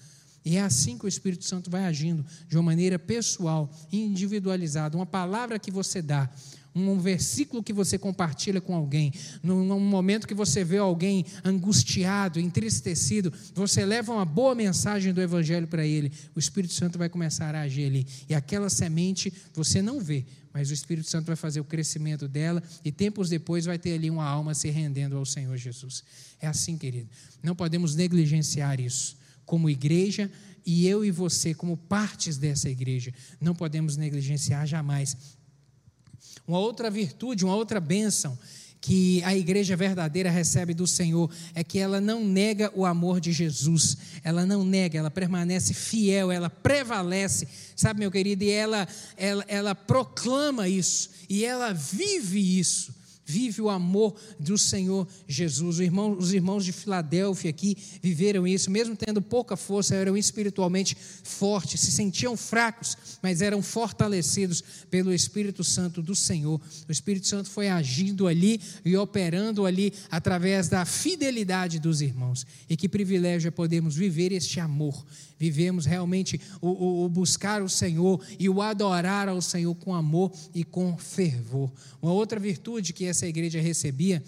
E é assim que o Espírito Santo vai agindo, de uma maneira pessoal, individualizada. Uma palavra que você dá, um versículo que você compartilha com alguém, num momento que você vê alguém angustiado, entristecido, você leva uma boa mensagem do Evangelho para ele, o Espírito Santo vai começar a agir ali. E aquela semente você não vê, mas o Espírito Santo vai fazer o crescimento dela e tempos depois vai ter ali uma alma se rendendo ao Senhor Jesus. É assim, querido. Não podemos negligenciar isso. Como igreja, e eu e você, como partes dessa igreja, não podemos negligenciar jamais uma outra virtude, uma outra bênção que a igreja verdadeira recebe do Senhor é que ela não nega o amor de Jesus, ela não nega, ela permanece fiel, ela prevalece, sabe, meu querido, e ela, ela, ela proclama isso, e ela vive isso vive o amor do Senhor Jesus. Irmão, os irmãos de Filadélfia aqui viveram isso, mesmo tendo pouca força, eram espiritualmente fortes, se sentiam fracos, mas eram fortalecidos pelo Espírito Santo do Senhor. O Espírito Santo foi agindo ali e operando ali através da fidelidade dos irmãos. E que privilégio é podermos viver este amor vivemos realmente o, o, o, buscar o Senhor e o adorar ao Senhor com amor e com fervor. Uma outra virtude que essa igreja recebia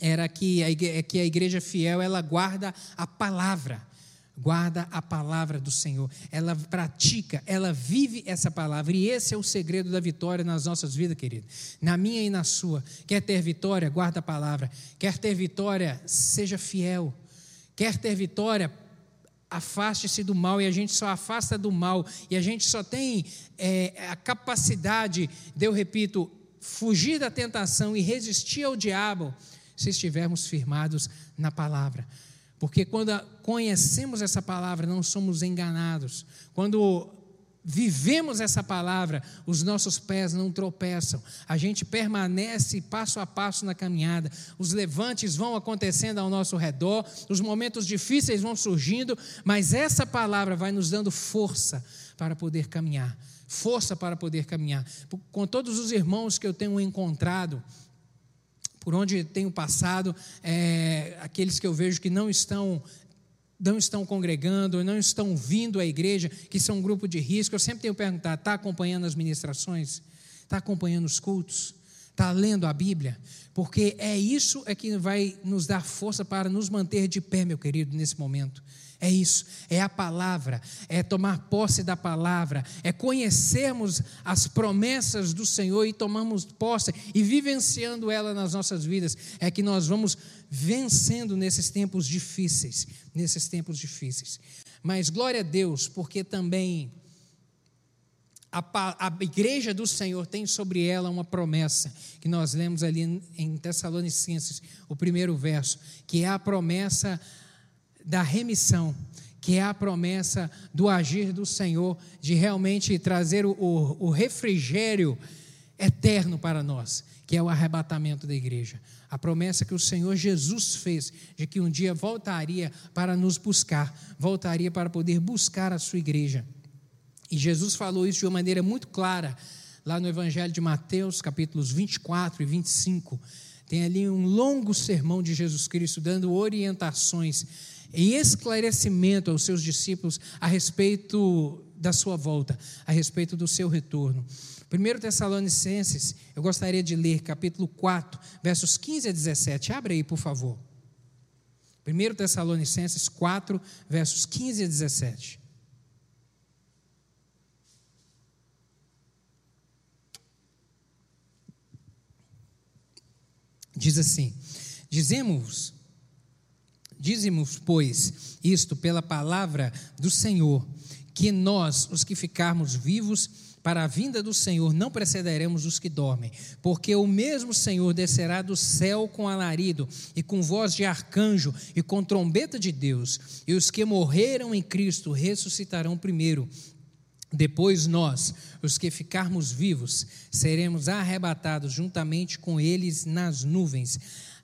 era que a igreja, que a igreja fiel ela guarda a palavra guarda a palavra do Senhor, ela pratica, ela vive essa palavra, e esse é o segredo da vitória nas nossas vidas, querido, na minha e na sua. Quer ter vitória, guarda a palavra, quer ter vitória, seja fiel, quer ter vitória, afaste-se do mal, e a gente só afasta do mal, e a gente só tem é, a capacidade, de, eu repito, fugir da tentação e resistir ao diabo, se estivermos firmados na palavra. Porque quando conhecemos essa palavra, não somos enganados. Quando vivemos essa palavra, os nossos pés não tropeçam, a gente permanece passo a passo na caminhada, os levantes vão acontecendo ao nosso redor, os momentos difíceis vão surgindo, mas essa palavra vai nos dando força para poder caminhar força para poder caminhar. Com todos os irmãos que eu tenho encontrado, por onde tenho passado, é, aqueles que eu vejo que não estão não estão congregando, não estão vindo à igreja, que são um grupo de risco, eu sempre tenho perguntado: está acompanhando as ministrações? Está acompanhando os cultos? Está lendo a Bíblia? Porque é isso é que vai nos dar força para nos manter de pé, meu querido, nesse momento. É isso, é a palavra, é tomar posse da palavra, é conhecermos as promessas do Senhor e tomarmos posse e vivenciando ela nas nossas vidas, é que nós vamos vencendo nesses tempos difíceis, nesses tempos difíceis. Mas glória a Deus, porque também a, a, igreja do Senhor tem sobre ela uma promessa, que nós lemos ali em Tessalonicenses, o primeiro verso, que é a promessa da remissão, que é a promessa do agir do Senhor, de realmente trazer o, o, o refrigério eterno para nós, que é o arrebatamento da igreja. A promessa que o Senhor Jesus fez de que um dia voltaria para nos buscar, voltaria para poder buscar a sua igreja. E Jesus falou isso de uma maneira muito clara, lá no Evangelho de Mateus, capítulos 24 e 25. Tem ali um longo sermão de Jesus Cristo dando orientações e esclarecimento aos seus discípulos a respeito da sua volta, a respeito do seu retorno. 1 Tessalonicenses, eu gostaria de ler capítulo 4, versos 15 a 17. Abre aí, por favor. 1 Tessalonicenses 4, versos 15 a 17. Diz assim: Dizemos dizemos, pois, isto pela palavra do Senhor, que nós, os que ficarmos vivos, para a vinda do Senhor não precederemos os que dormem, porque o mesmo Senhor descerá do céu com alarido e com voz de arcanjo e com trombeta de Deus, e os que morreram em Cristo ressuscitarão primeiro. Depois nós, os que ficarmos vivos, seremos arrebatados juntamente com eles nas nuvens,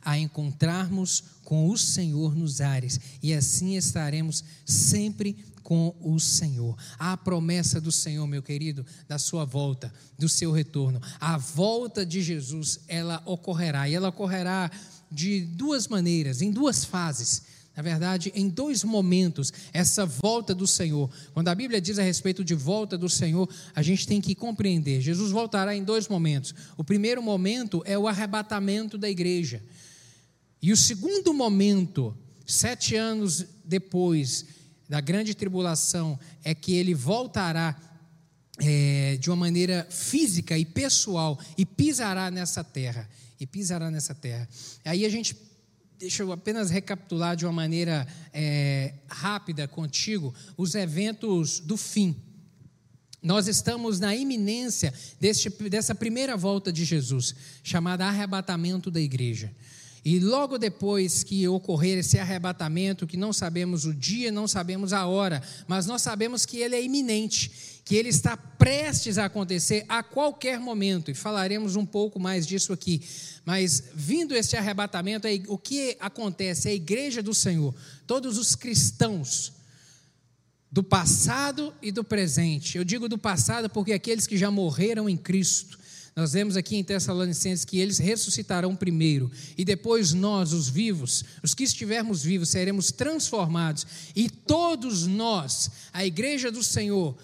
a encontrarmos com o Senhor nos ares, e assim estaremos sempre com o Senhor. A promessa do Senhor, meu querido, da sua volta, do seu retorno. A volta de Jesus, ela ocorrerá, e ela ocorrerá de duas maneiras, em duas fases. Na verdade, em dois momentos, essa volta do Senhor. Quando a Bíblia diz a respeito de volta do Senhor, a gente tem que compreender. Jesus voltará em dois momentos. O primeiro momento é o arrebatamento da igreja. E o segundo momento, sete anos depois, da grande tribulação é que ele voltará é, de uma maneira física e pessoal e pisará nessa terra. E pisará nessa terra. Aí a gente, deixa eu apenas recapitular de uma maneira é, rápida contigo os eventos do fim. Nós estamos na iminência deste, dessa primeira volta de Jesus, chamada arrebatamento da igreja. E logo depois que ocorrer esse arrebatamento, que não sabemos o dia, não sabemos a hora, mas nós sabemos que ele é iminente, que ele está prestes a acontecer a qualquer momento, e falaremos um pouco mais disso aqui. Mas vindo esse arrebatamento, o que acontece? A igreja do Senhor, todos os cristãos, do passado e do presente. Eu digo do passado porque aqueles que já morreram em Cristo, nós vemos aqui em Tessalonicenses que eles ressuscitarão primeiro, e depois nós, os vivos, os que estivermos vivos, seremos transformados, e todos nós, a igreja do Senhor,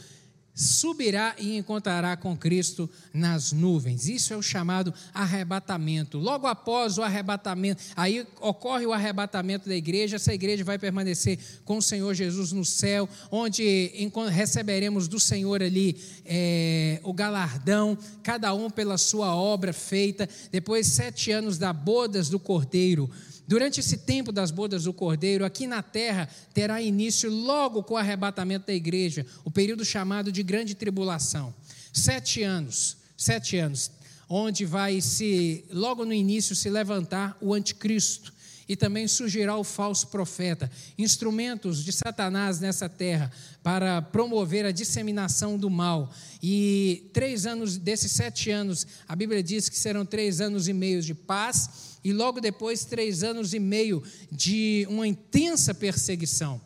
subirá e encontrará com Cristo nas nuvens. Isso é o chamado arrebatamento. Logo após o arrebatamento, aí ocorre o arrebatamento da igreja, essa igreja vai permanecer com o Senhor Jesus no céu, onde receberemos do Senhor ali é, o galardão, cada um pela sua obra feita, depois sete anos da bodas do Cordeiro. Durante esse tempo das bodas do Cordeiro, aqui na terra, terá início logo com o arrebatamento da igreja, o período chamado de grande tribulação. Sete anos, sete anos, onde vai se, logo no início, se levantar o anticristo e também surgirá o falso profeta, instrumentos de Satanás nessa terra para promover a disseminação do mal. E três anos, desses sete anos, a Bíblia diz que serão três anos e meio de paz e logo depois três anos e meio de uma intensa perseguição.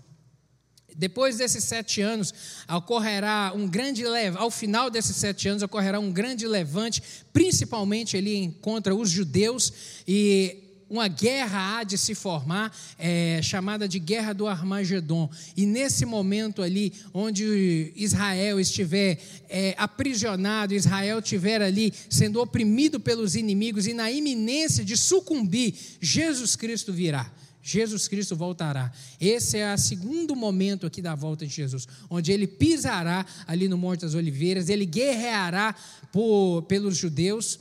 Depois desses sete anos, ocorrerá um grande ao final desses sete anos, ocorrerá um grande levante, principalmente ali contra os judeus, e uma guerra há de se formar, é, chamada de Guerra do Armagedon. E nesse momento ali, onde Israel estiver é, aprisionado, Israel estiver ali sendo oprimido pelos inimigos e na iminência de sucumbir, Jesus Cristo virá. Jesus Cristo voltará. Esse é o segundo momento aqui da volta de Jesus, onde ele pisará ali no Monte das Oliveiras, ele guerreará por, pelos judeus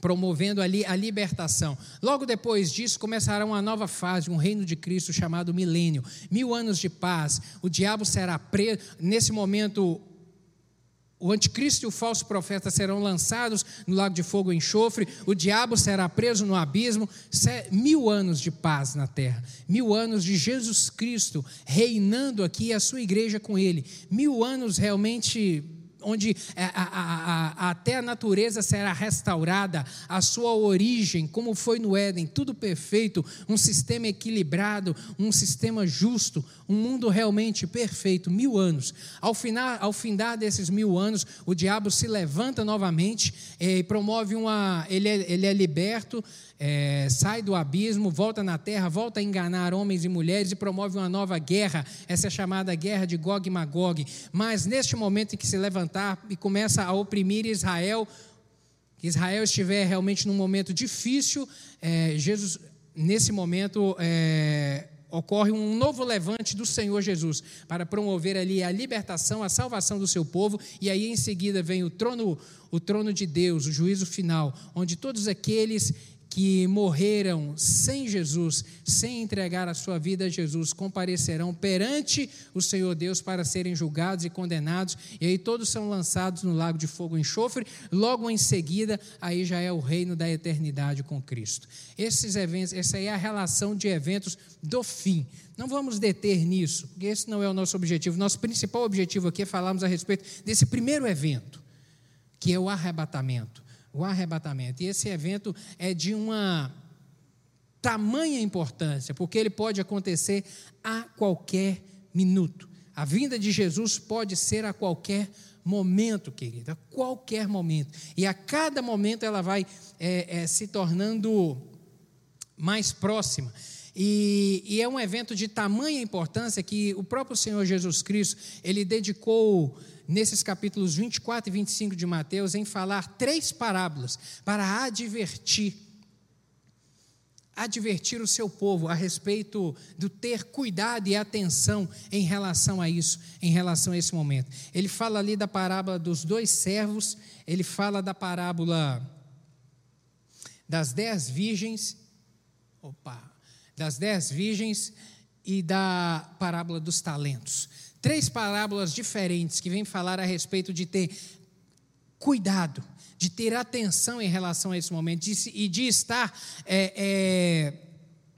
promovendo ali a libertação. Logo depois disso, começará uma nova fase, um reino de Cristo chamado milênio. Mil anos de paz, o diabo será preso. Nesse momento, o anticristo e o falso profeta serão lançados no lago de fogo e enxofre, o diabo será preso no abismo. Mil anos de paz na terra, mil anos de Jesus Cristo reinando aqui, a sua igreja com ele. Mil anos realmente onde é, a, a, a, até a natureza será restaurada, a sua origem, como foi no Éden, tudo perfeito, um sistema equilibrado, um sistema justo, um mundo realmente perfeito, mil anos. Ao, final, ao findar desses mil anos, o diabo se levanta novamente eh, e promove uma. Ele é, ele é liberto é, sai do abismo, volta na terra, volta a enganar homens e mulheres e promove uma nova guerra, essa é chamada guerra de Gog e Magog. Mas neste momento em que se levantar e começa a oprimir Israel, que Israel estiver realmente num momento difícil, é, Jesus, nesse momento, é, ocorre um novo levante do Senhor Jesus para promover ali a libertação, a salvação do seu povo, e aí em seguida vem o trono, o trono de Deus, o juízo final, onde todos aqueles que morreram sem Jesus, sem entregar a sua vida a Jesus, comparecerão perante o Senhor Deus para serem julgados e condenados, e aí todos são lançados no lago de fogo e enxofre, logo em seguida, aí já é o reino da eternidade com Cristo. Esses eventos, essa é a relação de eventos do fim. Não vamos deter nisso, porque esse não é o nosso objetivo. Nosso principal objetivo aqui é falarmos a respeito desse primeiro evento, que é o arrebatamento o arrebatamento. E esse evento é de uma tamanha importância, porque ele pode acontecer a qualquer minuto. A vinda de Jesus pode ser a qualquer momento, querida, a qualquer momento. E a cada momento ela vai é, é, se tornando mais próxima. E, e, é um evento de tamanha importância que o próprio Senhor Jesus Cristo, ele dedicou nesses capítulos 24 e 25 de Mateus em falar três parábolas para advertir advertir o seu povo a respeito do ter cuidado e atenção em relação a isso, em relação a esse momento. Ele fala ali da parábola dos dois servos, ele fala da parábola das dez virgens, opa, das dez virgens e da parábola dos talentos. Três parábolas diferentes que vêm falar a respeito de ter cuidado, de ter atenção em relação a esse momento de, e de estar é, é,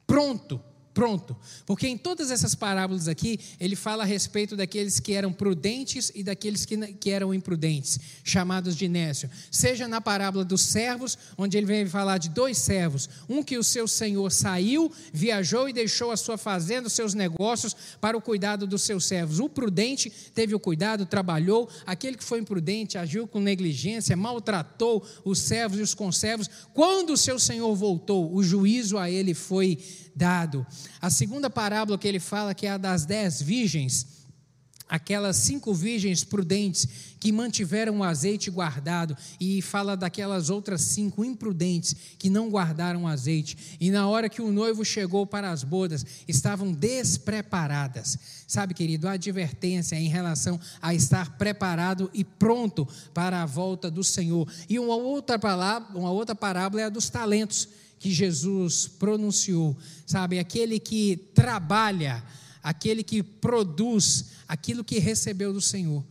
pronto pronto. Porque em todas essas parábolas aqui, ele fala a respeito daqueles que eram prudentes e daqueles que, que eram imprudentes, chamados de Nécio. Seja na parábola dos servos, onde ele vem falar de dois servos, um que o seu senhor saiu, viajou e deixou a sua fazenda, os seus negócios, para o cuidado dos seus servos. O prudente teve o cuidado, trabalhou, aquele que foi imprudente agiu com negligência, maltratou os servos e os conservos. Quando o seu senhor voltou, o juízo a ele foi dado. A segunda parábola que ele fala, que é a das dez virgens, aquelas cinco virgens prudentes que mantiveram o azeite guardado, e fala daquelas outras cinco imprudentes que não guardaram o azeite, e na hora que o noivo chegou para as bodas, estavam despreparadas. Sabe, querido, a advertência em relação a estar preparado e pronto para a volta do Senhor. E uma outra palavra, uma outra parábola é a dos talentos que Jesus pronunciou, sabe? Aquele que trabalha, aquele que produz aquilo que recebeu do Senhor.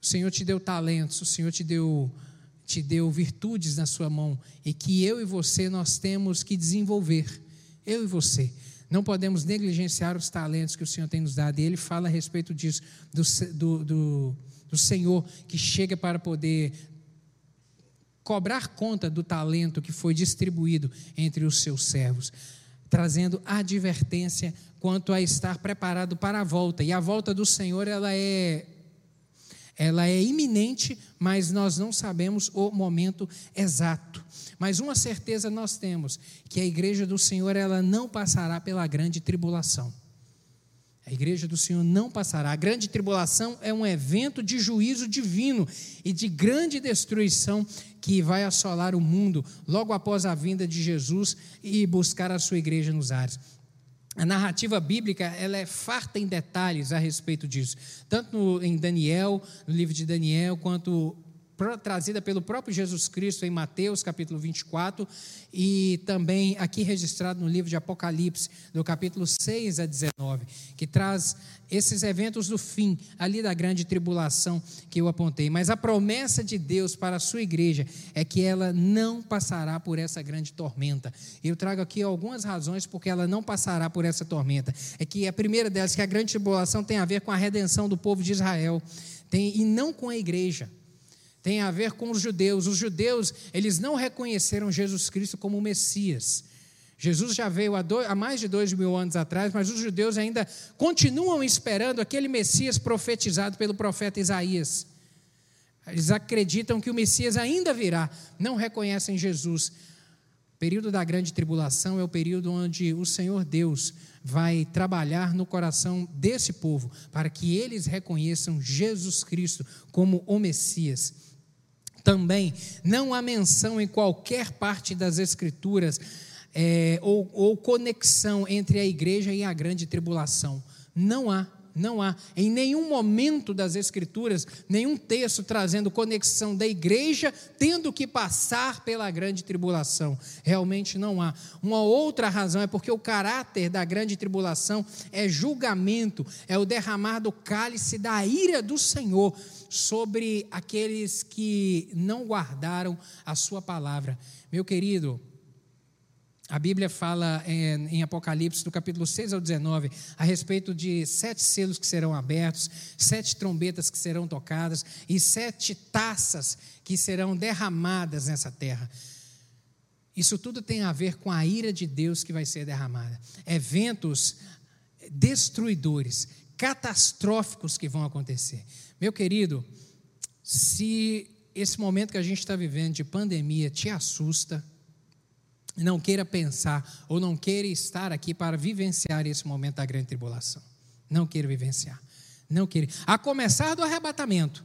O Senhor te deu talentos, o Senhor te deu te deu virtudes na sua mão e que eu e você nós temos que desenvolver. Eu e você. Não podemos negligenciar os talentos que o Senhor tem nos dado. E ele fala a respeito disso, do, do, do, do Senhor que chega para poder cobrar conta do talento que foi distribuído entre os seus servos, trazendo advertência quanto a estar preparado para a volta. E a volta do Senhor, ela é ela é iminente, mas nós não sabemos o momento exato. Mas uma certeza nós temos, que a igreja do Senhor ela não passará pela grande tribulação. A igreja do Senhor não passará. A grande tribulação é um evento de juízo divino e de grande destruição que vai assolar o mundo logo após a vinda de Jesus e buscar a sua igreja nos ares. A narrativa bíblica ela é farta em detalhes a respeito disso, tanto em Daniel, no livro de Daniel, quanto trazida pelo próprio Jesus Cristo em Mateus capítulo 24 e também aqui registrado no livro de Apocalipse, do capítulo 6 a 19, que traz esses eventos do fim, ali da grande tribulação que eu apontei. Mas a promessa de Deus para a sua igreja é que ela não passará por essa grande tormenta. Eu trago aqui algumas razões porque ela não passará por essa tormenta. É que a primeira delas, que a grande tribulação tem a ver com a redenção do povo de Israel, tem, e não com a igreja tem a ver com os judeus. Os judeus, eles não reconheceram Jesus Cristo como Messias. Jesus já veio há, dois, há, mais de dois mil anos atrás, mas os judeus ainda continuam esperando aquele Messias profetizado pelo profeta Isaías. Eles acreditam que o Messias ainda virá, não reconhecem Jesus. O período da grande tribulação é o período onde o Senhor Deus vai trabalhar no coração desse povo, para que eles reconheçam Jesus Cristo como o Messias. Também não há menção em qualquer parte das Escrituras é, ou, ou conexão entre a igreja e a grande tribulação. Não há, Não há. Em nenhum momento das Escrituras, nenhum texto trazendo conexão da igreja tendo que passar pela grande tribulação. Realmente não há. Uma outra razão é porque o caráter da grande tribulação é julgamento, é o derramar do cálice da ira do Senhor sobre aqueles que não guardaram a sua palavra. Meu querido, a Bíblia fala em, em, Apocalipse, do capítulo 6 ao 19, a respeito de sete selos que serão abertos, sete trombetas que serão tocadas e sete taças que serão derramadas nessa terra. Isso tudo tem a ver com a ira de Deus que vai ser derramada. Eventos destruidores, catastróficos que vão acontecer. Meu querido, se esse momento que a gente está vivendo de pandemia te assusta, não queira pensar ou não queira estar aqui para vivenciar esse momento da grande tribulação. Não queira vivenciar. Não queira. A começar do arrebatamento.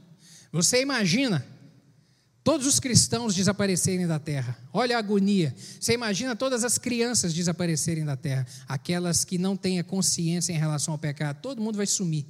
Você imagina todos os cristãos desaparecerem da terra. Olha a agonia. Você imagina todas as crianças desaparecerem da terra. Aquelas que não têm consciência em relação ao pecado. Todo mundo vai sumir.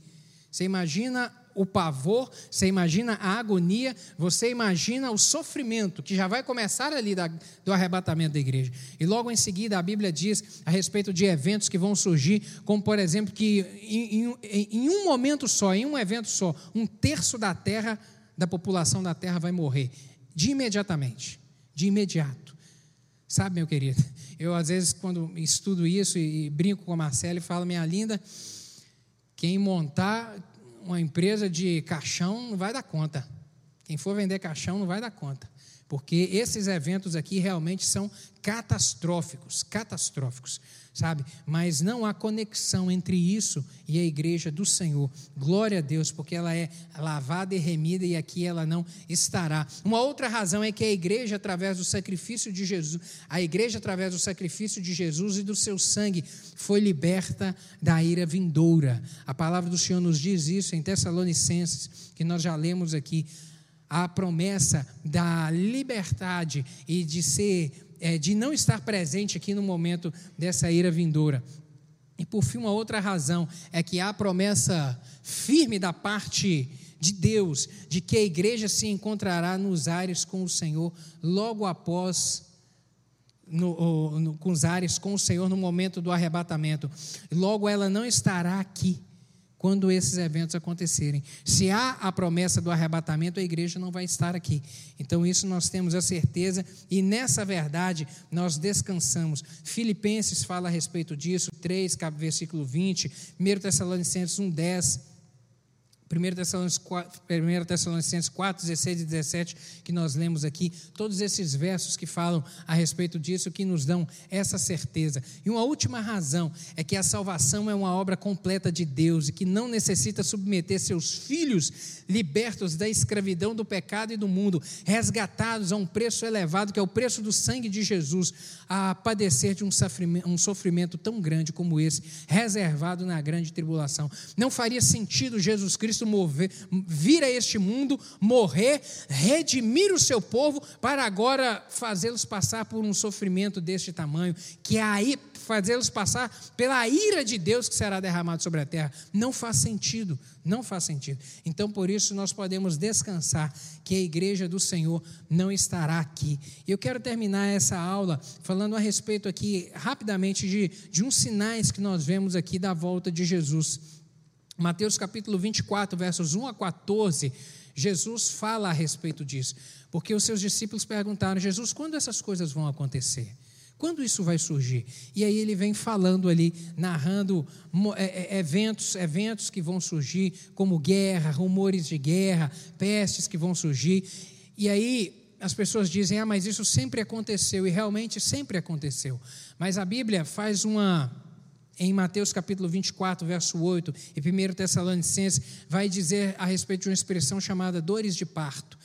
Você imagina o pavor, você imagina a agonia, você imagina o sofrimento que já vai começar ali da, do arrebatamento da igreja. E logo em seguida a Bíblia diz a respeito de eventos que vão surgir, como por exemplo que em, em, em um momento só, em um evento só, um terço da terra, da população da terra vai morrer, de imediatamente, de imediato. Sabe, meu querido, eu às vezes quando estudo isso e, e brinco com a Marcela e falo, minha linda, quem montar uma empresa de caixão não vai dar conta. Quem for vender caixão não vai dar conta. Porque esses eventos aqui realmente são catastróficos, catastróficos, sabe? Mas não há conexão entre isso e a igreja do Senhor. Glória a Deus, porque ela é lavada e remida e aqui ela não estará. Uma outra razão é que a igreja através do sacrifício de Jesus, a igreja através do sacrifício de Jesus e do seu sangue foi liberta da ira vindoura. A palavra do Senhor nos diz isso em Tessalonicenses, que nós já lemos aqui a promessa da liberdade e de ser, é, de não estar presente aqui no momento dessa ira vindoura. E por fim, uma outra razão é que há a promessa firme da parte de Deus de que a igreja se encontrará nos ares com o Senhor logo após no, no, com os ares com o Senhor no momento do arrebatamento. Logo ela não estará aqui quando esses eventos acontecerem. Se há a promessa do arrebatamento, a igreja não vai estar aqui. Então, isso nós temos a certeza e nessa verdade nós descansamos. Filipenses fala a respeito disso, 3, versículo 20, 1 Tessalonicenses 1, 10. 1 Tessalonicenses 4, 16 e 17, que nós lemos aqui, todos esses versos que falam a respeito disso, que nos dão essa certeza. E uma última razão é que a salvação é uma obra completa de Deus e que não necessita submeter seus filhos libertos da escravidão do pecado e do mundo, resgatados a um preço elevado, que é o preço do sangue de Jesus, a padecer de um sofrimento, um sofrimento tão grande como esse, reservado na grande tribulação. Não faria sentido Jesus Cristo mover, vir a este mundo, morrer, redimir o seu povo, para agora fazê-los passar por um sofrimento deste tamanho, que é aí fazê-los passar pela ira de Deus que será derramado sobre a terra. Não faz sentido, não faz sentido. Então, por isso, nós podemos descansar que a igreja do Senhor não estará aqui. Eu quero terminar essa aula falando a respeito aqui, rapidamente, de, de uns sinais que nós vemos aqui da volta de Jesus. Mateus capítulo 24, versos 1 a 14, Jesus fala a respeito disso, porque os seus discípulos perguntaram: Jesus, quando essas coisas vão acontecer? Quando isso vai surgir? E aí ele vem falando ali, narrando é, é, eventos, eventos que vão surgir, como guerra, rumores de guerra, pestes que vão surgir. E aí as pessoas dizem: "Ah, mas isso sempre aconteceu", e realmente sempre aconteceu. Mas a Bíblia faz uma em Mateus capítulo 24, verso 8, e 1 Tessalonicenses, vai dizer a respeito de uma expressão chamada dores de parto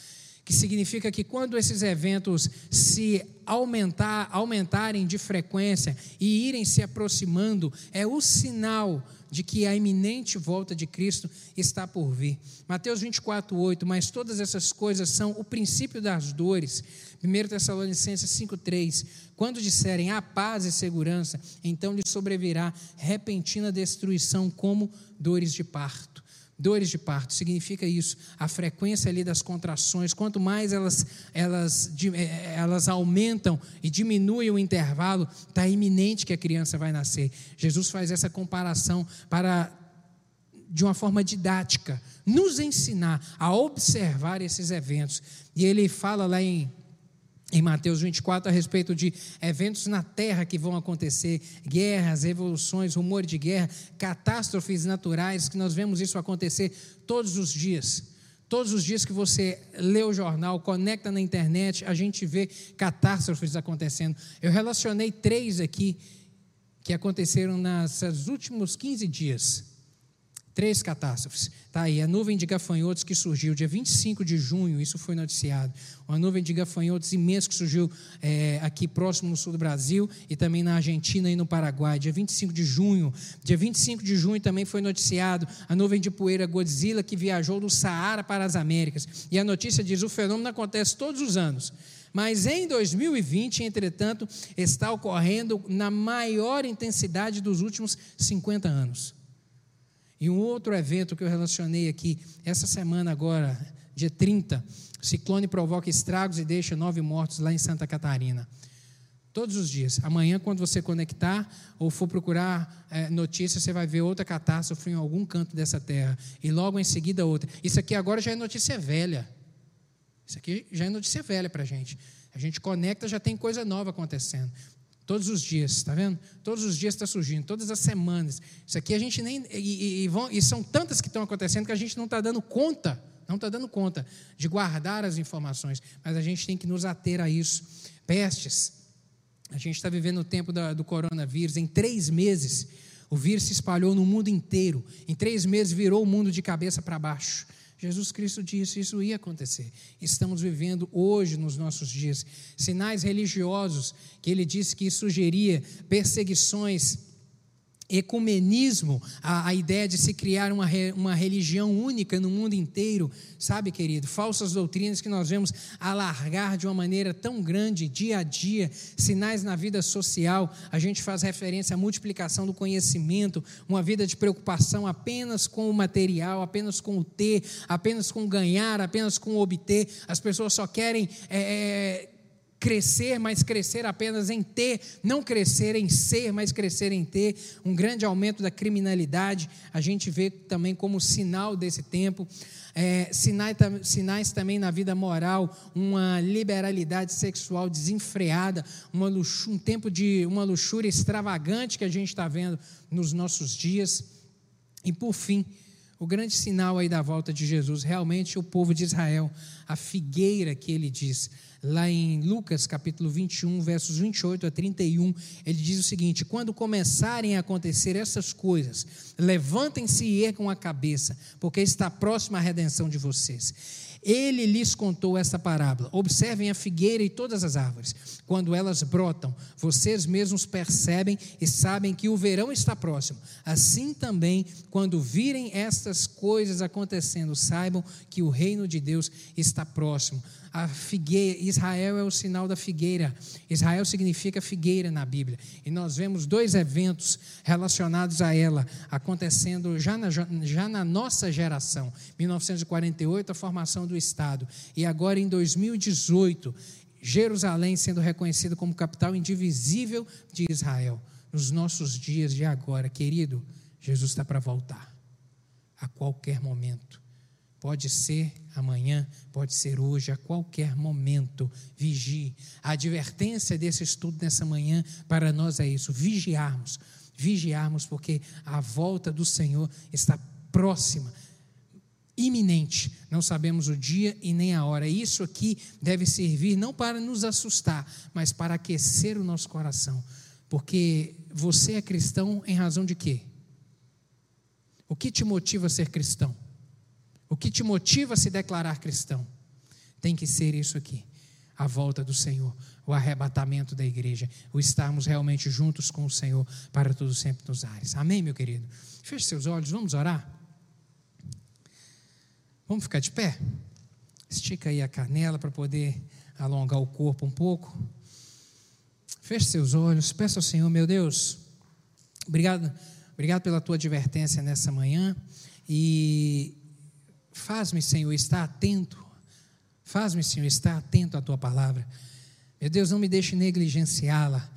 que significa que quando esses eventos se aumentar, aumentarem de frequência e irem se aproximando, é o sinal de que a iminente volta de Cristo está por vir. Mateus 24, 8, mas todas essas coisas são o princípio das dores. 1 Tessalonicenses 5, 3, quando disserem a paz e segurança, então lhe sobrevirá repentina destruição como dores de parto. Dores de parto significa isso, a frequência ali das contrações, quanto mais elas, elas, eh, elas aumentam e diminuem o intervalo, está iminente que a criança vai nascer. Jesus faz essa comparação para, de uma forma didática, nos ensinar a observar esses eventos. E ele fala lá em em Mateus 24 a respeito de eventos na terra que vão acontecer, guerras, revoluções, rumor de guerra, catástrofes naturais, que nós vemos isso acontecer todos os dias. Todos os dias que você lê o jornal, conecta na internet, a gente vê catástrofes acontecendo. Eu relacionei três aqui que aconteceram nos últimos 15 dias. Três catástrofes. Tá aí, a nuvem de gafanhotos que surgiu dia 25 de junho, isso foi noticiado. Uma nuvem de gafanhotos imensa que surgiu é, aqui próximo no sul do Brasil e também na Argentina e no Paraguai, dia 25 de junho. Dia 25 de junho também foi noticiado a nuvem de poeira Godzilla que viajou do Saara para as Américas. E a notícia diz: o fenômeno acontece todos os anos. Mas em 2020, entretanto, está ocorrendo na maior intensidade dos últimos 50 anos. E um outro evento que eu relacionei aqui, essa semana agora, dia 30, ciclone provoca estragos e deixa nove mortos lá em Santa Catarina. Todos os dias. Amanhã, quando você conectar ou for procurar é, notícias, você vai ver outra catástrofe em algum canto dessa terra. E logo em seguida outra. Isso aqui agora já é notícia velha. Isso aqui já é notícia velha para a gente. A gente conecta, já tem coisa nova acontecendo. Todos os dias, está vendo? Todos os dias está surgindo, todas as semanas. Isso aqui a gente nem. E, e, e, são tantas que estão acontecendo que a gente não está dando conta, não está dando conta de guardar as informações, mas a gente tem que nos ater a isso. Pestes. A gente está vivendo o tempo da, do coronavírus. Em três meses, o vírus se espalhou no mundo inteiro. Em três meses, virou o mundo de cabeça para baixo. Jesus Cristo disse isso ia acontecer. Estamos vivendo hoje, nos nossos dias, sinais religiosos que ele disse que sugeria perseguições ecumenismo, a, a, ideia de se criar uma, uma religião única no mundo inteiro, sabe, querido? Falsas doutrinas que nós vemos alargar de uma maneira tão grande, dia a dia, sinais na vida social. A gente faz referência à multiplicação do conhecimento, uma vida de preocupação apenas com o material, apenas com o ter, apenas com ganhar, apenas com obter. As pessoas só querem. É, crescer, mas crescer apenas em ter, não crescer em ser, mas crescer em ter, um grande aumento da criminalidade, a gente vê também como sinal desse tempo. É, sinais, sinais, também na vida moral, uma liberalidade sexual desenfreada, uma um tempo de uma luxúria extravagante que a gente está vendo nos nossos dias. E por fim, o grande sinal aí da volta de Jesus, realmente o povo de Israel, a figueira que ele diz, lá em Lucas capítulo 21, versos 28 a 31, ele diz o seguinte: Quando começarem a acontecer essas coisas, levantem-se e ergam a cabeça, porque está próxima a redenção de vocês. Ele lhes contou essa parábola: Observem a figueira e todas as árvores. Quando elas brotam, vocês mesmos percebem e sabem que o verão está próximo. Assim também, quando virem estas coisas acontecendo, saibam que o reino de Deus está próximo a figueira, Israel é o sinal da figueira. Israel significa figueira na Bíblia. E nós vemos dois eventos relacionados a ela acontecendo já na, já na nossa geração. 1948, a formação do Estado. E agora em 2018, Jerusalém sendo reconhecido como capital indivisível de Israel. Nos nossos dias de agora, querido, Jesus está para voltar a qualquer momento. Pode ser amanhã, pode ser hoje, a qualquer momento. Vigie. A advertência desse estudo nessa manhã para nós é isso: vigiarmos. Vigiarmos, porque a volta do Senhor está próxima, iminente. Não sabemos o dia e nem a hora. Isso aqui deve servir não para nos assustar, mas para aquecer o nosso coração. Porque você é cristão em razão de quê? O que te motiva a ser cristão? O que te motiva a se declarar cristão? tem que ser isso aqui: a volta do Senhor, o arrebatamento da igreja, o estarmos realmente juntos com o Senhor para todos sempre nos ares. Amém, meu querido? Feche seus olhos, vamos orar? Vamos ficar de pé? Estica aí a canela para poder alongar o corpo um pouco. Feche seus olhos, peça ao Senhor, meu Deus, obrigado, obrigado pela tua advertência nessa manhã e faz-me, Senhor, estar atento, faz-me, Senhor, estar atento à tua palavra. Meu Deus, não me deixe negligenciá-la,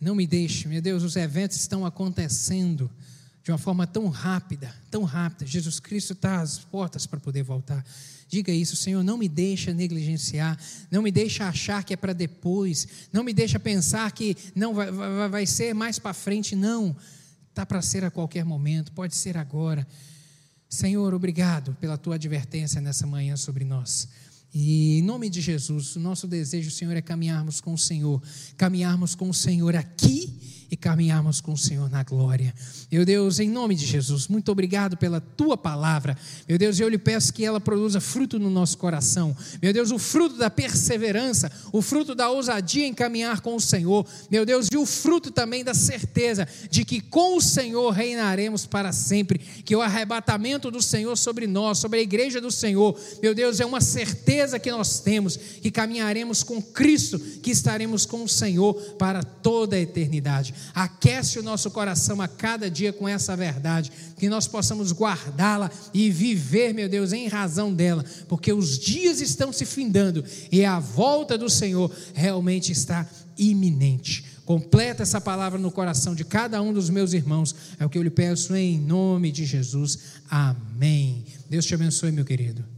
não me deixe, meu Deus, os eventos estão acontecendo de uma forma tão rápida, tão rápida. Jesus Cristo está às portas para poder voltar. Diga isso, Senhor, não me deixa negligenciar, não me deixa achar que é para depois, não me deixa pensar que não vai, vai, vai ser mais para frente, não. Está para ser a qualquer momento, pode ser agora. Senhor, obrigado pela tua advertência nessa manhã sobre nós. E em nome de Jesus, o nosso desejo, Senhor, é caminharmos com o Senhor, caminharmos com o Senhor aqui e caminharmos com o Senhor na glória. Meu Deus, em nome de Jesus, muito obrigado pela tua palavra. Meu Deus, eu lhe peço que ela produza fruto no nosso coração. Meu Deus, o fruto da perseverança, o fruto da ousadia em caminhar com o Senhor. Meu Deus, e o fruto também da certeza de que com o Senhor reinaremos para sempre. Que o arrebatamento do Senhor sobre nós, sobre a igreja do Senhor, meu Deus, é uma certeza que nós temos, que caminharemos com Cristo, que estaremos com o Senhor para toda a eternidade. Aquece o nosso coração a cada dia com essa verdade, que nós possamos guardá-la e viver, meu Deus, em razão dela, porque os dias estão se findando e a volta do Senhor realmente está iminente. Completa essa palavra no coração de cada um dos meus irmãos, é o que eu lhe peço em nome de Jesus. Amém. Deus te abençoe, meu querido.